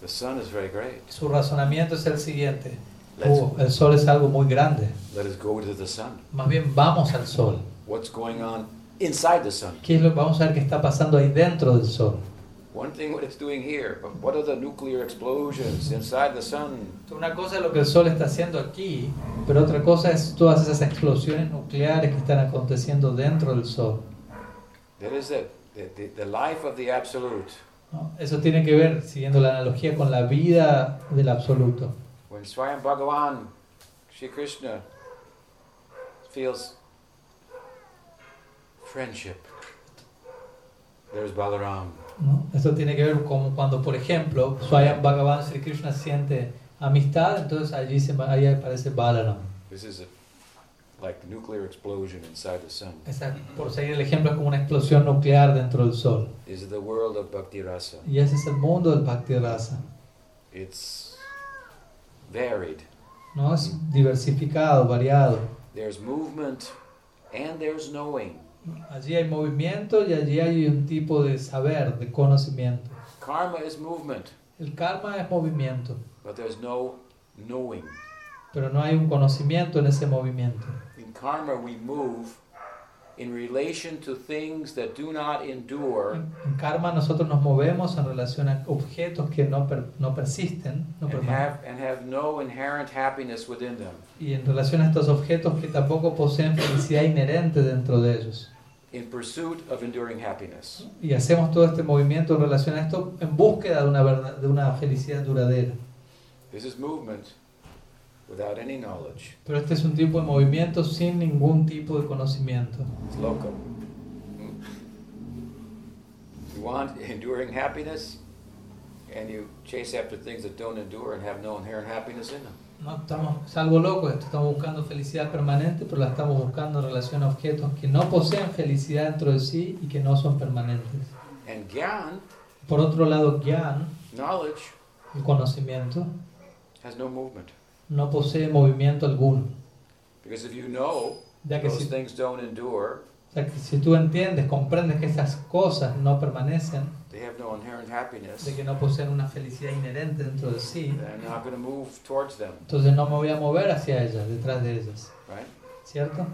the sun is very great. Su razonamiento es el siguiente. "Oh, el sol es algo muy grande. let us go to the sun. Más bien vamos al sol. What's going on inside the sun? ¿Qué es lo, vamos a ver qué está pasando ahí dentro del sol. One thing what it's doing here, but what are the nuclear explosions inside the sun? Una cosa es lo que el sol está haciendo aquí, pero otra cosa es todas esas explosiones nucleares que están aconteciendo dentro del sol. That is it. The, the, the life of the absolute. ¿no? Eso tiene que ver, siguiendo la analogía, con la vida del absoluto. When Swayam Bhagavan, Shri Krishna, feels friendship, there's Balaram. ¿No? Eso tiene que ver con cuando, por ejemplo, Swayam Bhagavan Sri Krishna siente amistad, entonces allí se, ahí aparece Balaram. This is a, like nuclear explosion inside the sun. Por seguir el ejemplo, es como una explosión nuclear dentro del sol. This is the world of Bhakti Rasa. Y ese es el mundo del Bhakti Rasa. It's varied. ¿no? Es diversificado, variado. There's movement and there's knowing. Allí hay movimiento y allí hay un tipo de saber, de conocimiento. Karma is movement, El karma es movimiento, but there's no knowing. pero no hay un conocimiento en ese movimiento. In karma, we move in relation to things that do not endure En en karma nosotros nos movemos en relación a objetos que no, per- no persisten no and permanecen. have, and have no inherent happiness within them. y en relación a estos objetos que tampoco poseen felicidad inherente dentro de ellos. In pursuit of enduring happiness. Y hacemos todo este movimiento en relación a esto en búsqueda de una, verdad- de una felicidad duradera. This is movement without any knowledge. Pero este es un tipo de movimiento sin ningún tipo de conocimiento. It's local. You want enduring happiness, and you chase after things that don't endure and have no inherent happiness in them. No estamos, es algo loco esto, estamos buscando felicidad permanente, pero la estamos buscando en relación a objetos que no poseen felicidad dentro de sí y que no son permanentes. And gyan, Por otro lado, Gyan, knowledge, el conocimiento, has no movement. no posee movimiento alguno. Because if you know Ya que those si, things don't endure, sea, que si tú entiendes, comprendes que esas cosas no permanecen, they have no inherent happiness, de que no poseen una felicidad inherente dentro de sí, they're not going to move towards them, entonces no me voy a mover hacia ellas, detrás de ellas. right? ¿Cierto?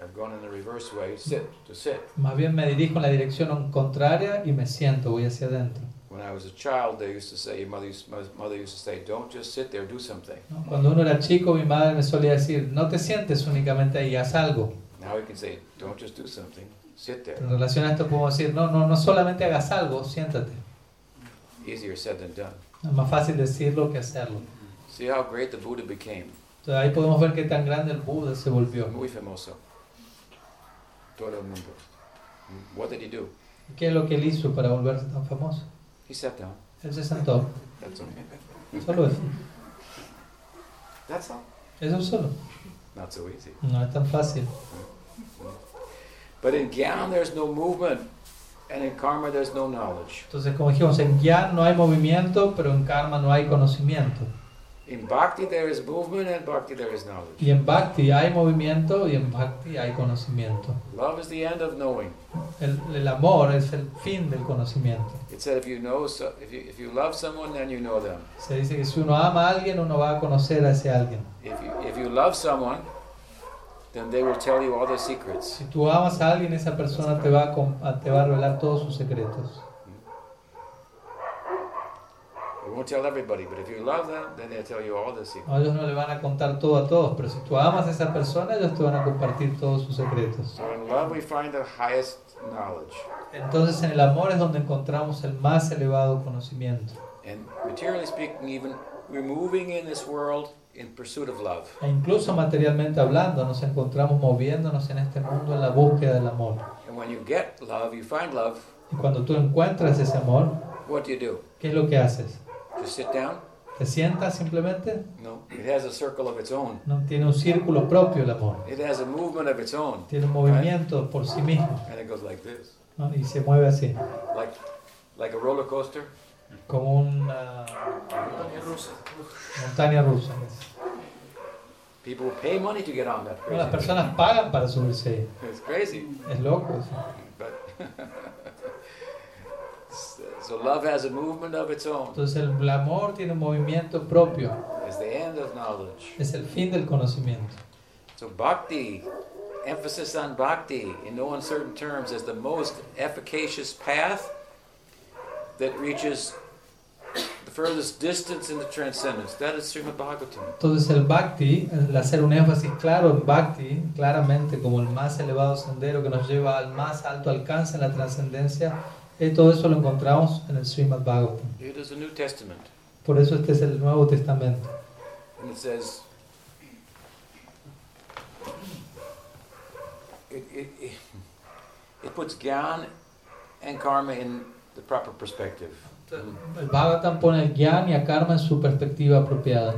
I've gone in the reverse way, sit, to sit. Más bien me dirijo en la dirección contraria y me siento, voy hacia adentro. When I was a child, they used to say, mother used, mother used to say, don't just sit there, do something. ¿no? Cuando uno era chico, mi madre me solía decir, no te sientes únicamente ahí, haz algo. Now we can say, don't just do something, sit there. En relación a esto podemos decir, no, no, no solamente hagas algo, siéntate. Easier said than done. Es más fácil decirlo que hacerlo. See how great the Buddha became. Entonces ahí podemos ver qué tan grande el Buda se volvió. Muy famoso. Todo el mundo. What did he do? ¿Qué es lo que él hizo para volverse tan famoso? He sat down. Él se sentó. That's okay. Solo eso. That's all. Eso solo. Not so easy. No es tan fácil. But in Gyan, there's no movement, and in Karma, there's no knowledge. Entonces, como dijimos, en Gyan no hay movimiento, pero en Karma no hay conocimiento. In Bhakti, there is movement, and Bhakti, there is knowledge. Y en Bhakti hay movimiento y en Bhakti hay conocimiento. Love is the end of knowing. El, el amor es el fin del conocimiento. It said if you know, so, if you if you love someone, then you know them. Se dice que si uno ama a alguien, uno va a conocer a ese alguien. If you if you love someone, then they will tell you all their secrets. Si tú amas a alguien, esa persona te va a, te va a revelar todos sus secretos. They won't tell everybody, but if you love them, then they'll tell you all their secrets. No, ellos no le van a contar todo a todos, pero si tú amas a esa persona, ellos te van a compartir todos sus secretos. So in love, we find the highest knowledge. Entonces en el amor es donde encontramos el más elevado conocimiento. And materially speaking, even we're moving in this world in pursuit of love. E incluso materialmente hablando, nos encontramos moviéndonos en este mundo en la búsqueda del amor. And when you get love, you find love. Y cuando tú encuentras ese amor, What do you do? ¿qué es lo que haces? Just sit down? ¿Te sientas simplemente? No. It has a circle of its own. No tiene un círculo propio el amor. It has a movement of its own. Tiene un movimiento por sí mismo And it goes like this, ¿no? y se mueve así, like like a roller coaster. Como una montaña rusa. People pay money to get on that. No, las crazy personas pagan para subirse. It's crazy, Es loco eso. but so love has a movement of its own. Entonces el amor tiene un movimiento propio. It's the end of knowledge. Es el fin del conocimiento. So bhakti, emphasis on bhakti in no uncertain terms as the most efficacious path that reaches the furthest distance in the transcendence. That is Srimad Bhagavatam. Entonces el bhakti, el hacer un énfasis claro en bhakti, claramente como el más elevado sendero que nos lleva al más alto alcance en la trascendencia, eh, todo eso lo encontramos en el Srimad Bhagavatam. It is a New Testament. Por eso este es el Nuevo Testamento. And it says, it, it, it, it puts Gyan and Karma in the proper perspective. El Bhagavatam pone el Gyan y a Karma en su perspectiva apropiada.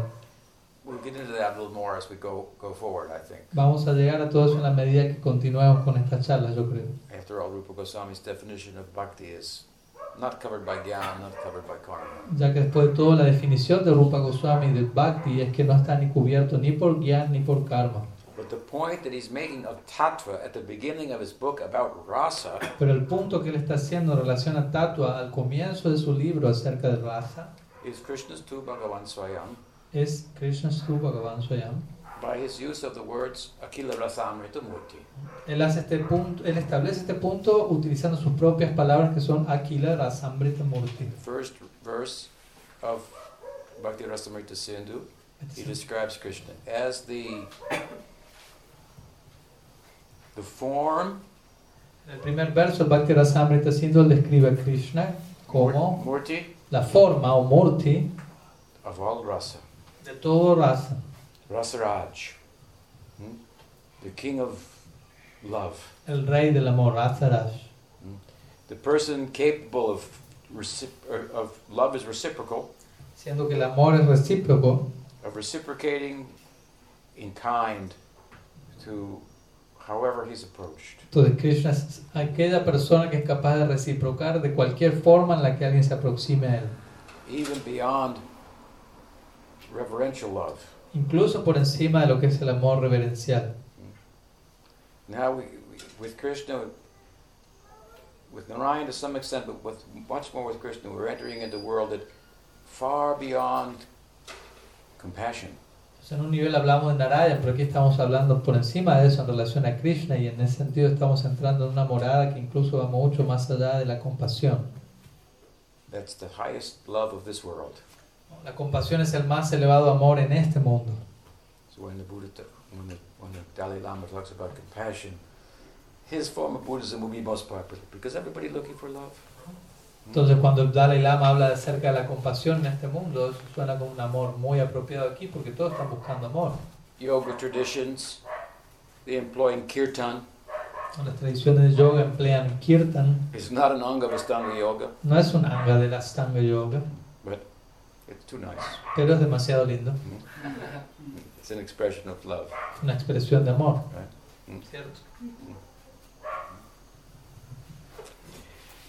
We'll get into that a little more as we go, go forward, I think. Vamos a llegar a todo eso en la medida que continuemos con estas charlas, yo creo. After all, Rupa Goswami's definition of bhakti is not covered by Gyan, not covered by Karma. Ya que después de todo, la definición de Rupa Goswami del Bhakti es que no está ni cubierto ni por Gyan ni por Karma. But the point that he's making of tattva at the beginning of his book about rasa Pero el punto que él está haciendo en relación a Tatua al comienzo de su libro acerca de raza is Krishna's tu Bhagavan Swayam es Krishna Stu Bhagavan Swayam. by his use of the words Akila Rasamrita Murti. Él, hace este punto, él establece este punto utilizando sus propias palabras que son Akila Rasamrita Murti. The first verse of Bhakti Rasamrita Sindhu, he describes Krishna as the the form, En el primer verso, el Bhakti Rasamrita Sindhu describe a Krishna como Murti. la forma o Murti of all rasa, de todo raza, Rasaraj, hmm? the king of love, el rey del amor, Rasaraj. the person capable of or of love is reciprocal, Siendo que el amor es recíproco, of reciprocating in kind to however he's approached. entonces Krishna es aquella persona que es capaz de reciprocar de cualquier forma en la que alguien se aproxime a él. even beyond reverential love. incluso por encima de lo que es el amor reverencial. Now, we, we, with Krishna, with Narayan to some extent, but with much more with Krishna, we're entering into a world that far beyond compassion. En un nivel hablamos de Narayan, pero aquí estamos hablando por encima de eso en relación a Krishna y en ese sentido estamos entrando en una morada que incluso va mucho más allá de la compasión. That's the highest love of this world. La compasión es el más elevado amor en este mundo. So when the Buddha, when the, when the Dalai Lama talks about compassion, his form of Buddhism will be most popular because everybody's looking for love. Entonces cuando el Dalai Lama habla acerca de la compasión en este mundo, eso suena como un amor muy apropiado aquí porque todos están buscando amor. Yoga traditions, they employ in kirtan, Las tradiciones de yoga emplean kirtan. It's not an anga of Astanga yoga, No es un anga de la Astanga Yoga, it's too nice. pero es demasiado lindo. It's an expression of love. Es una expresión de amor. Mm. ¿Cierto?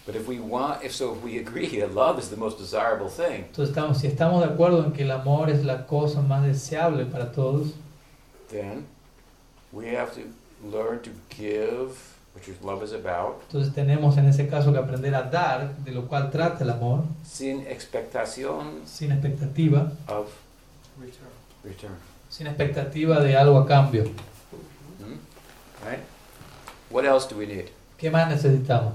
But if we want, if so, if we agree that love is the most desirable thing, Entonces, estamos, si estamos de acuerdo en que el amor es la cosa más deseable para todos, then we have to learn to give, which is love is about, entonces tenemos en ese caso que aprender a dar, de lo cual trata el amor, sin expectación sin expectativa, of Return. return. sin expectativa de algo a cambio. Hmm? Right? What else do we need? ¿Qué más necesitamos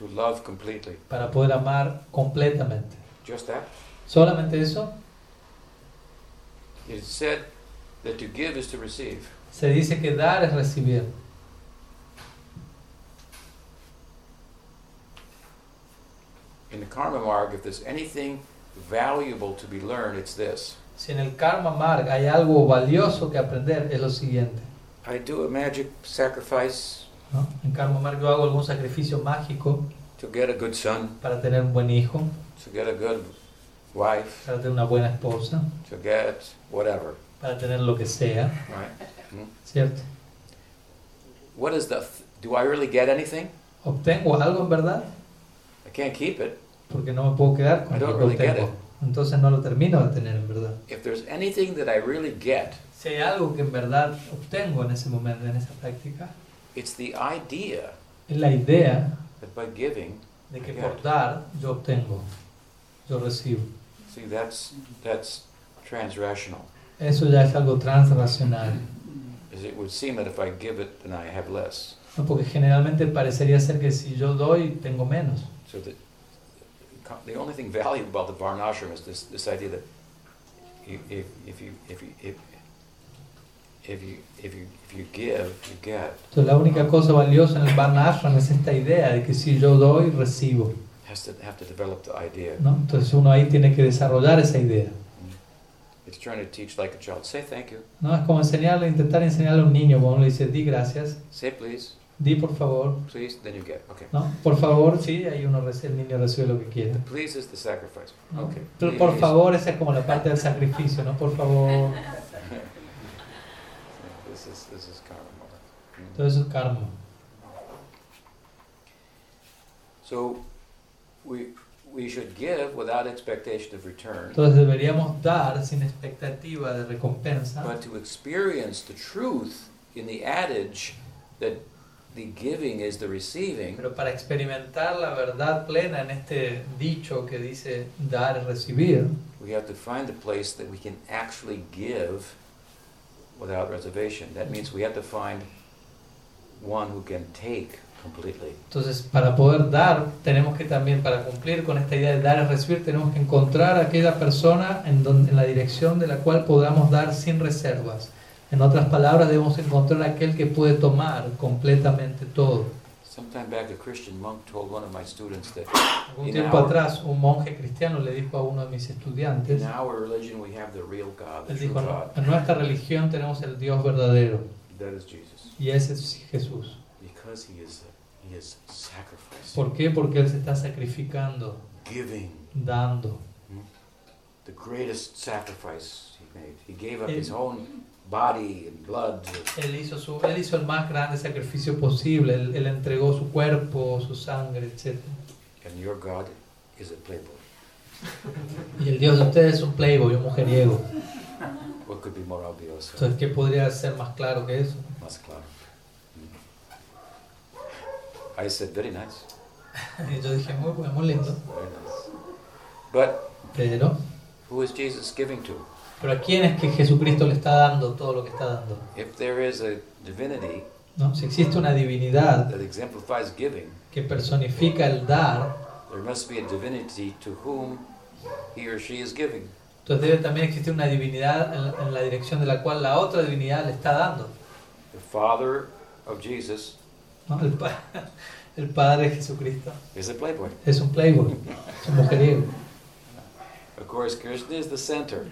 To love completely. para poder amar completamente? Just that. ¿Solamente eso? It is said that to give is to receive. Se dice que dar es recibir. In the Karma Marg, if there's anything valuable to be learned, it's this. Si en el Karma Marg hay algo valioso que aprender, es lo siguiente. I do a magic sacrifice ¿no? En Karma Marg yo hago algún sacrificio mágico to get a good son, para tener un buen hijo, to get a good wife, para tener una buena esposa, to get whatever. para tener lo que sea, Right? ¿cierto? What is the? Do I really get anything? ¿Obtengo algo en verdad? I can't keep it. Porque no me puedo quedar con I lo don't really get obtengo. Entonces no lo termino de tener en verdad. If there's anything that I really get, Si hay algo que en verdad obtengo en ese momento, en esa práctica, it's the idea es la idea that by giving, de que por dar yo obtengo, yo recibo. see, that's that's transrational. Eso ya es algo transracional. As it would seem that if I give it, then I have less. ¿no? Porque generalmente parecería ser que si yo doy, tengo menos. So that the only thing valuable about the varnashram is this, this idea that if, if you if you if, Entonces la única cosa valiosa en el Varna Ashram es esta idea de que si yo doy, recibo. Has to have to develop the idea. ¿no? Entonces uno ahí tiene que desarrollar esa idea. It's trying to teach like a child. Say thank you. ¿no? Es como enseñarle, intentar enseñarle a un niño, cuando uno le dice, di gracias, Say please, di por favor, please. Then you get. Okay. ¿no? Por favor, sí, ahí uno recibe, el niño recibe lo que quiere. Please is the sacrifice. ¿no? Okay. Pero por please. favor, esa es como la parte del sacrificio, ¿no? Por favor, This is this is karma. Mm. eso es karma. So we we should give without expectation of return, Entonces deberíamos dar sin expectativa de recompensa, but to experience the truth in the adage that the giving is the receiving. pero para experimentar la verdad plena en este dicho que dice dar es recibir, We have to find a place that we can actually give without reservation. That means we have to find one who can take completely. Entonces, para poder dar, tenemos que también, para cumplir con esta idea de dar y recibir, tenemos que encontrar a aquella persona en, donde, en la dirección de la cual podamos dar sin reservas. En otras palabras, debemos encontrar aquel que puede tomar completamente todo. Sometime back, a Christian monk told one of my students that Algún In tiempo our- atrás, un monje cristiano le dijo a uno de mis estudiantes, in our religion we have the real God, the él true dijo, God. en nuestra religión tenemos el Dios verdadero, That is Jesus. y ese es Jesús. Because he is he is sacrificing, ¿Por qué? Porque Él se está sacrificando, giving dando. the greatest sacrifice he made. He gave up his own body and blood. Él hizo, su, él hizo el más grande sacrificio posible. Él, él entregó su cuerpo, su sangre, etc. And your God is a playboy. Y el Dios de ustedes es un playboy, un mujeriego. What could be more obvious? Entonces, ¿qué podría ser más claro que eso? Más claro. I said, very nice, yo dije, muy muy lindo. very nice. But Pero, who is Jesus giving to? Pero ¿a quién es que Jesucristo le está dando todo lo que está dando? If there is a divinity ¿No? Si existe una divinidad that exemplifies giving, que personifica el dar, there must be a divinity to whom he or she is giving. entonces debe también existir una divinidad en, la- en la dirección de la cual la otra divinidad le está dando. The Father of Jesus ¿no? El, pa- el Padre de Jesucristo is a playboy. es un playboy, es un mujeriego. Of course, Krishna is the center.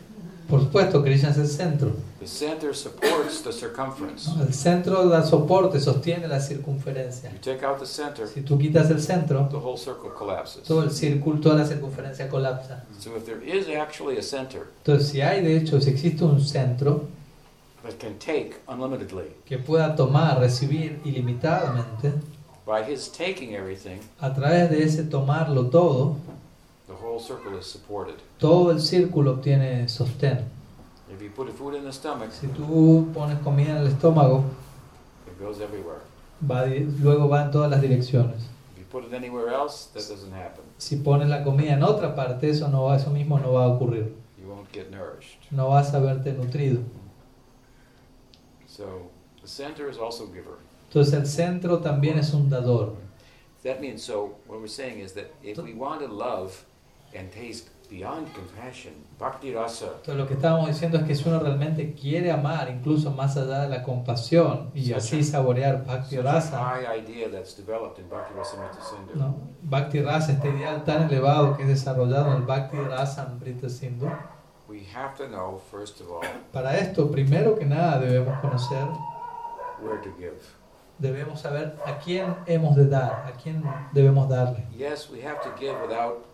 Por supuesto, Krishna es el centro. The center supports the circumference. ¿no? El centro da soporte, sostiene la circunferencia. You take out the center, Si tú quitas el centro, the whole circle collapses. todo el círculo, toda la circunferencia colapsa. So if there is actually a center Entonces, si hay de hecho, si existe un centro that can take unlimitedly, que pueda tomar, recibir ilimitadamente, by his taking everything, a través de ese tomarlo todo, the whole circle is supported. todo el círculo obtiene sostén. If you put food in the stomach, Si tú pones comida en el estómago, it goes everywhere. va luego va en todas las direcciones. If you put it anywhere else, that doesn't happen. Si pones la comida en otra parte, eso no va, eso mismo no va a ocurrir. You won't get nourished. No vas a verte nutrido. So the center is also giver. Entonces el centro también es un dador. That means so what we're saying is that if we want to love and taste beyond compassion, bhakti rasa, Entonces lo que estábamos diciendo es que si uno realmente quiere amar, incluso más allá de la compasión, y así saborear Bhakti Rasa, high idea that's developed in Bhakti Rasamrita Sindhu, ¿no? Bhakti Rasa, este ideal tan elevado que es desarrollado en el Bhakti Rasa Amrita Sindhu, we have to know first of all para esto, primero que nada, debemos conocer, where to give. debemos saber a quién hemos de dar, a quién debemos darle. Yes, we have to give without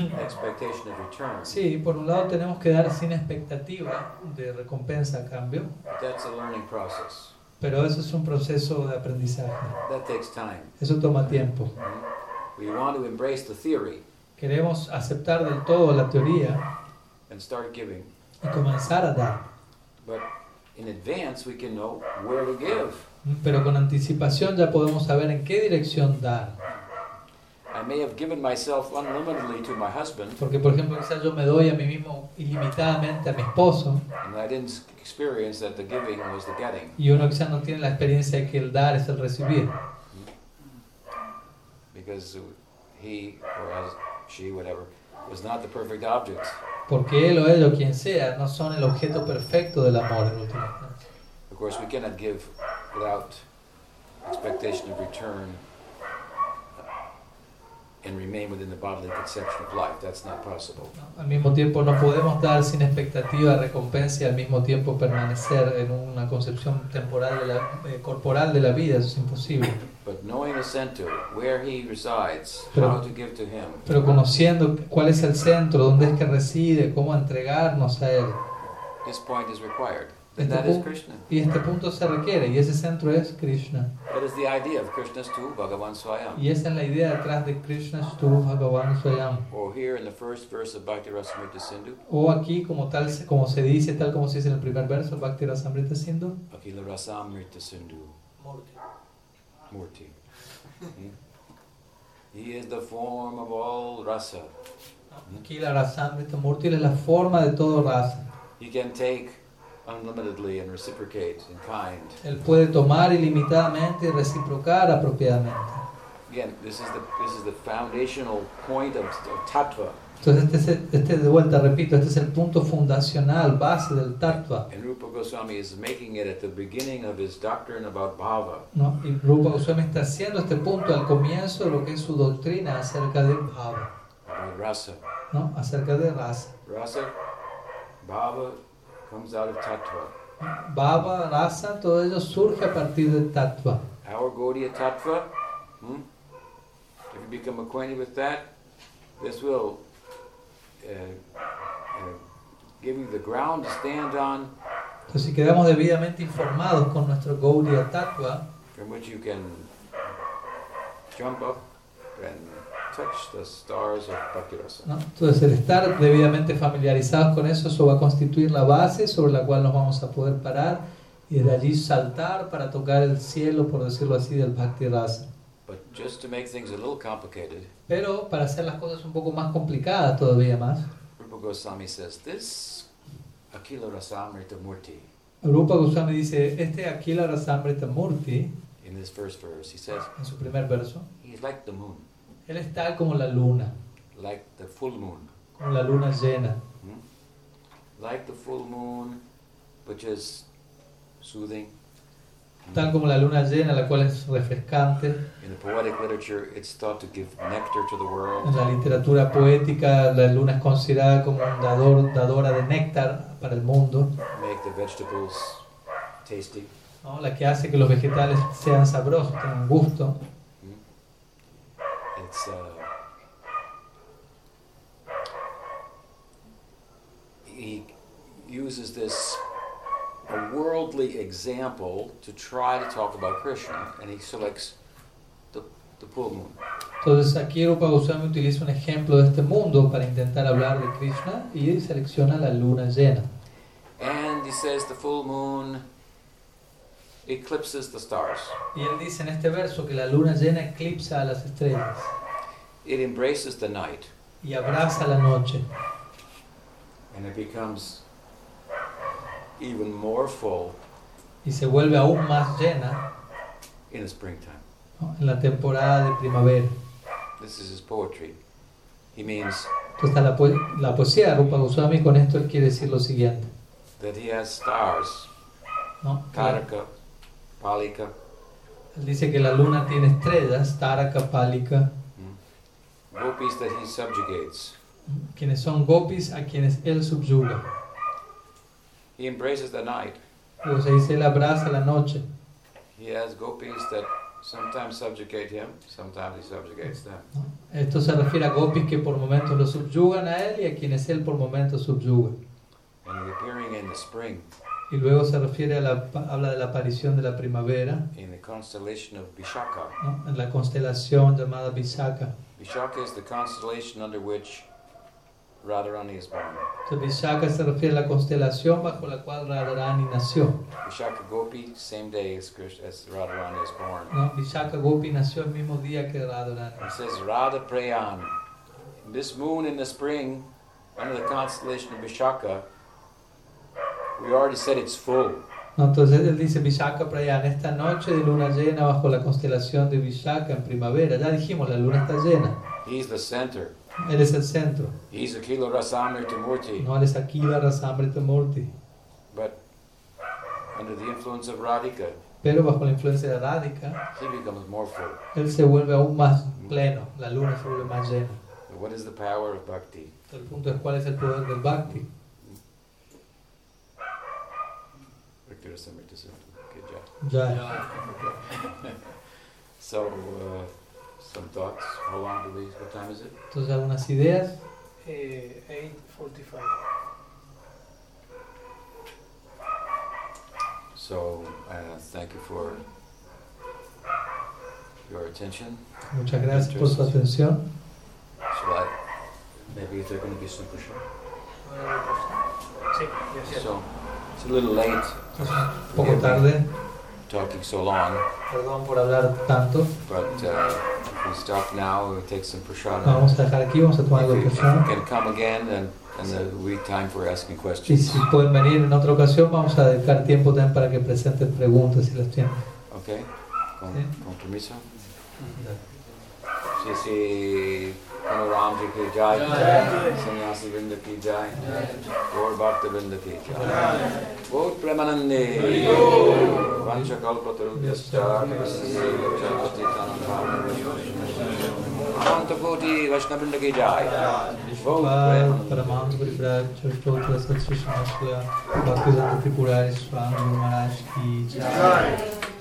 expectation of return. Sí, por un lado tenemos que dar sin expectativa de recompensa a cambio, that's a learning process. pero eso es un proceso de aprendizaje. That takes time. Eso toma tiempo. We want to embrace the theory Queremos aceptar del todo la teoría and start giving, y comenzar a dar. but in advance we can know where to give. Pero con anticipación ya podemos saber en qué dirección dar. I may have given myself unlimitedly to my husband, Porque, por ejemplo, quizás yo me doy a mí mismo ilimitadamente a mi esposo and I didn't experience that the giving was the getting. y uno quizás no tiene la experiencia de que el dar es el recibir. because he or she, whatever, was not the perfect object. Porque él o ella o quien sea no son el objeto perfecto del amor en última instancia. Of course, we cannot give without expectation of return and remain within the bodily conception of life. That's not possible. Al mismo tiempo no podemos dar sin expectativa recompensa y al mismo tiempo permanecer en una concepción temporal de la, eh, corporal de la vida, eso es imposible. But knowing the center, where he resides, Pero- how to give to him, Pero conociendo cuál es el centro, dónde es que reside, cómo entregarnos a él. this point is required. And Este that is Krishna. Y este punto se requiere, y ese centro es Krishna. That is the idea of Krishna's tu Bhagavan Swayam. Y esa es la idea detrás de Krishna Stu Bhagavan Swayam. Or here in the first verse of Bhakti Rasamrita Sindhu, O aquí, como tal como se dice, tal como se dice en el primer verso, Bhakti Rasamrita Sindhu, Akila Rasamrita Sindhu Murti. Hmm? He is the form of all rasa. aquí la Rasamrita Murti es la forma de todo rasa. He can take unlimitedly and reciprocate in kind. Él puede tomar ilimitadamente y reciprocar apropiadamente. Again, this is the this is the foundational point of, of tattva. Entonces, este, es este de vuelta, repito, este es el punto fundacional, base del tattva. And Rupa Goswami is making it at the beginning of his doctrine about bhava. ¿no? Y Rupa Goswami está haciendo este punto al comienzo de lo que es su doctrina acerca del bhava, about rasa. ¿no? acerca de rasa. Rasa, bhava comes out of tattva. Bhava, rasa, todo ello surge a partir del tattva. Our Gaudiya tattva, hmm? if you become acquainted with that, this will uh, uh, give you the ground to stand on Entonces, si quedamos debidamente informados con nuestro Gaudiya Tattva, from which you can jump up and touch the stars of Bhakti Rasa. ¿no? entonces el estar debidamente familiarizados con eso, eso va a constituir la base sobre la cual nos vamos a poder parar y de allí saltar para tocar el cielo, por decirlo así, del Bhakti Rasa. But just to make things a little complicated, Pero para hacer las cosas un poco más complicadas todavía más, Rupa Goswami says this Akila Rasamrita Murti Rupa Goswami dice, este Akila Rasamrita Murti, in this first verse. He says en su primer verso, he's like the moon, él está como la luna, like the full moon. como la luna llena. Hmm? Like the full moon, which is soothing, tal como la luna llena, la cual es refrescante. In the poetic literature, it's thought to give nectar to the En world. la literatura poética, la luna es considerada como un dador, dadora de néctar para el mundo, make the vegetables tasty. ¿no? la que hace que los vegetales sean sabrosos, tengan gusto. It's uh, he uses this a worldly example to try to talk about Krishna, and he selects the the full moon. Entonces aquí Rupa Goswami utiliza un ejemplo de este mundo para intentar hablar de Krishna y selecciona la luna llena. And he says the full moon eclipses the stars. Y él dice en este verso que la luna llena eclipsa a las estrellas It embraces the night, y abraza la noche and it becomes even more full y se vuelve aún más llena in the springtime. ¿no? en la temporada de primavera. This is his poetry. He means Entonces la, poe- la poesía de Rupa Goswami con esto él quiere decir lo siguiente. that he has stars, ¿no? Que Karaka, Palika, Él dice que la luna tiene estrellas, Taraka, Palika, gopis that he subjugates. quienes son gopis a quienes él subyuga. He embraces the night. Luego se dice él abraza la noche. He has gopis that sometimes subjugate him, sometimes he subjugates them. Esto se refiere a gopis que por momentos lo subyugan a él y a quienes él por momentos subyuga. And appearing in the spring, Y luego se refiere a la, habla de la aparición de la primavera in the constellation of Vishaka. ¿no? en la constelación llamada Visaka. Vishaka is the constellation under which Radharani is born. Entonces Visaka se refiere a la constelación bajo la cual Radharani nació. Vishaka Gopi, same day as, Krish, as Radharani is born. ¿no? Visaka Gopi nació el mismo día que Radharani. It says Radha Prayan. This moon in the spring, under the constellation of Vishaka, we already said it's full. No, entonces él dice Vishaka Prayan, esta noche de luna llena bajo la constelación de Vishaka en primavera. Ya dijimos, la luna está llena. He's the center. Él es el centro. He's Akila Rasamrita Murti. No, él es Akiva Rasamrita Murti. But under the influence of Radhika, Pero bajo la influencia de Radhika, he becomes more full. él se vuelve aún más pleno. La luna se vuelve más llena. What is the power of bhakti? El punto es cuál es el poder del Bhakti. Akila Rasamrita Murti. Good job. Ya. So, uh, some thoughts. How long do we? What time is it? Entonces, algunas ideas. Eh, 8.45. So, uh, thank you for your attention. Muchas gracias por su atención. Shall I? Maybe if they're going to be super short. Sí, yes. So, it's a little late Entonces, un poco tarde. talking so long, Perdón por hablar tanto. but uh, if we stop now, we'll take some prashadam. Vamos a dejar aquí, vamos a tomar algo de persona. can come again, and, and the week time for asking Y si pueden venir en otra ocasión, vamos a dedicar tiempo también para que presenten preguntas si las tienen. Okay? Con, Sí. con permiso? Sí, sí. कनो राम जी की जाय सन्यासी वृंद की जाय गौर भक्त वृंद की जाय बहुत प्रेमानंदे वंश कल्प अनंत कोटि वैष्णवृंद की जाय परमांश परिव्राज चतुर्थ सत्य श्री स्वामी भक्ति जन त्रिपुरा स्वामी महाराज की जय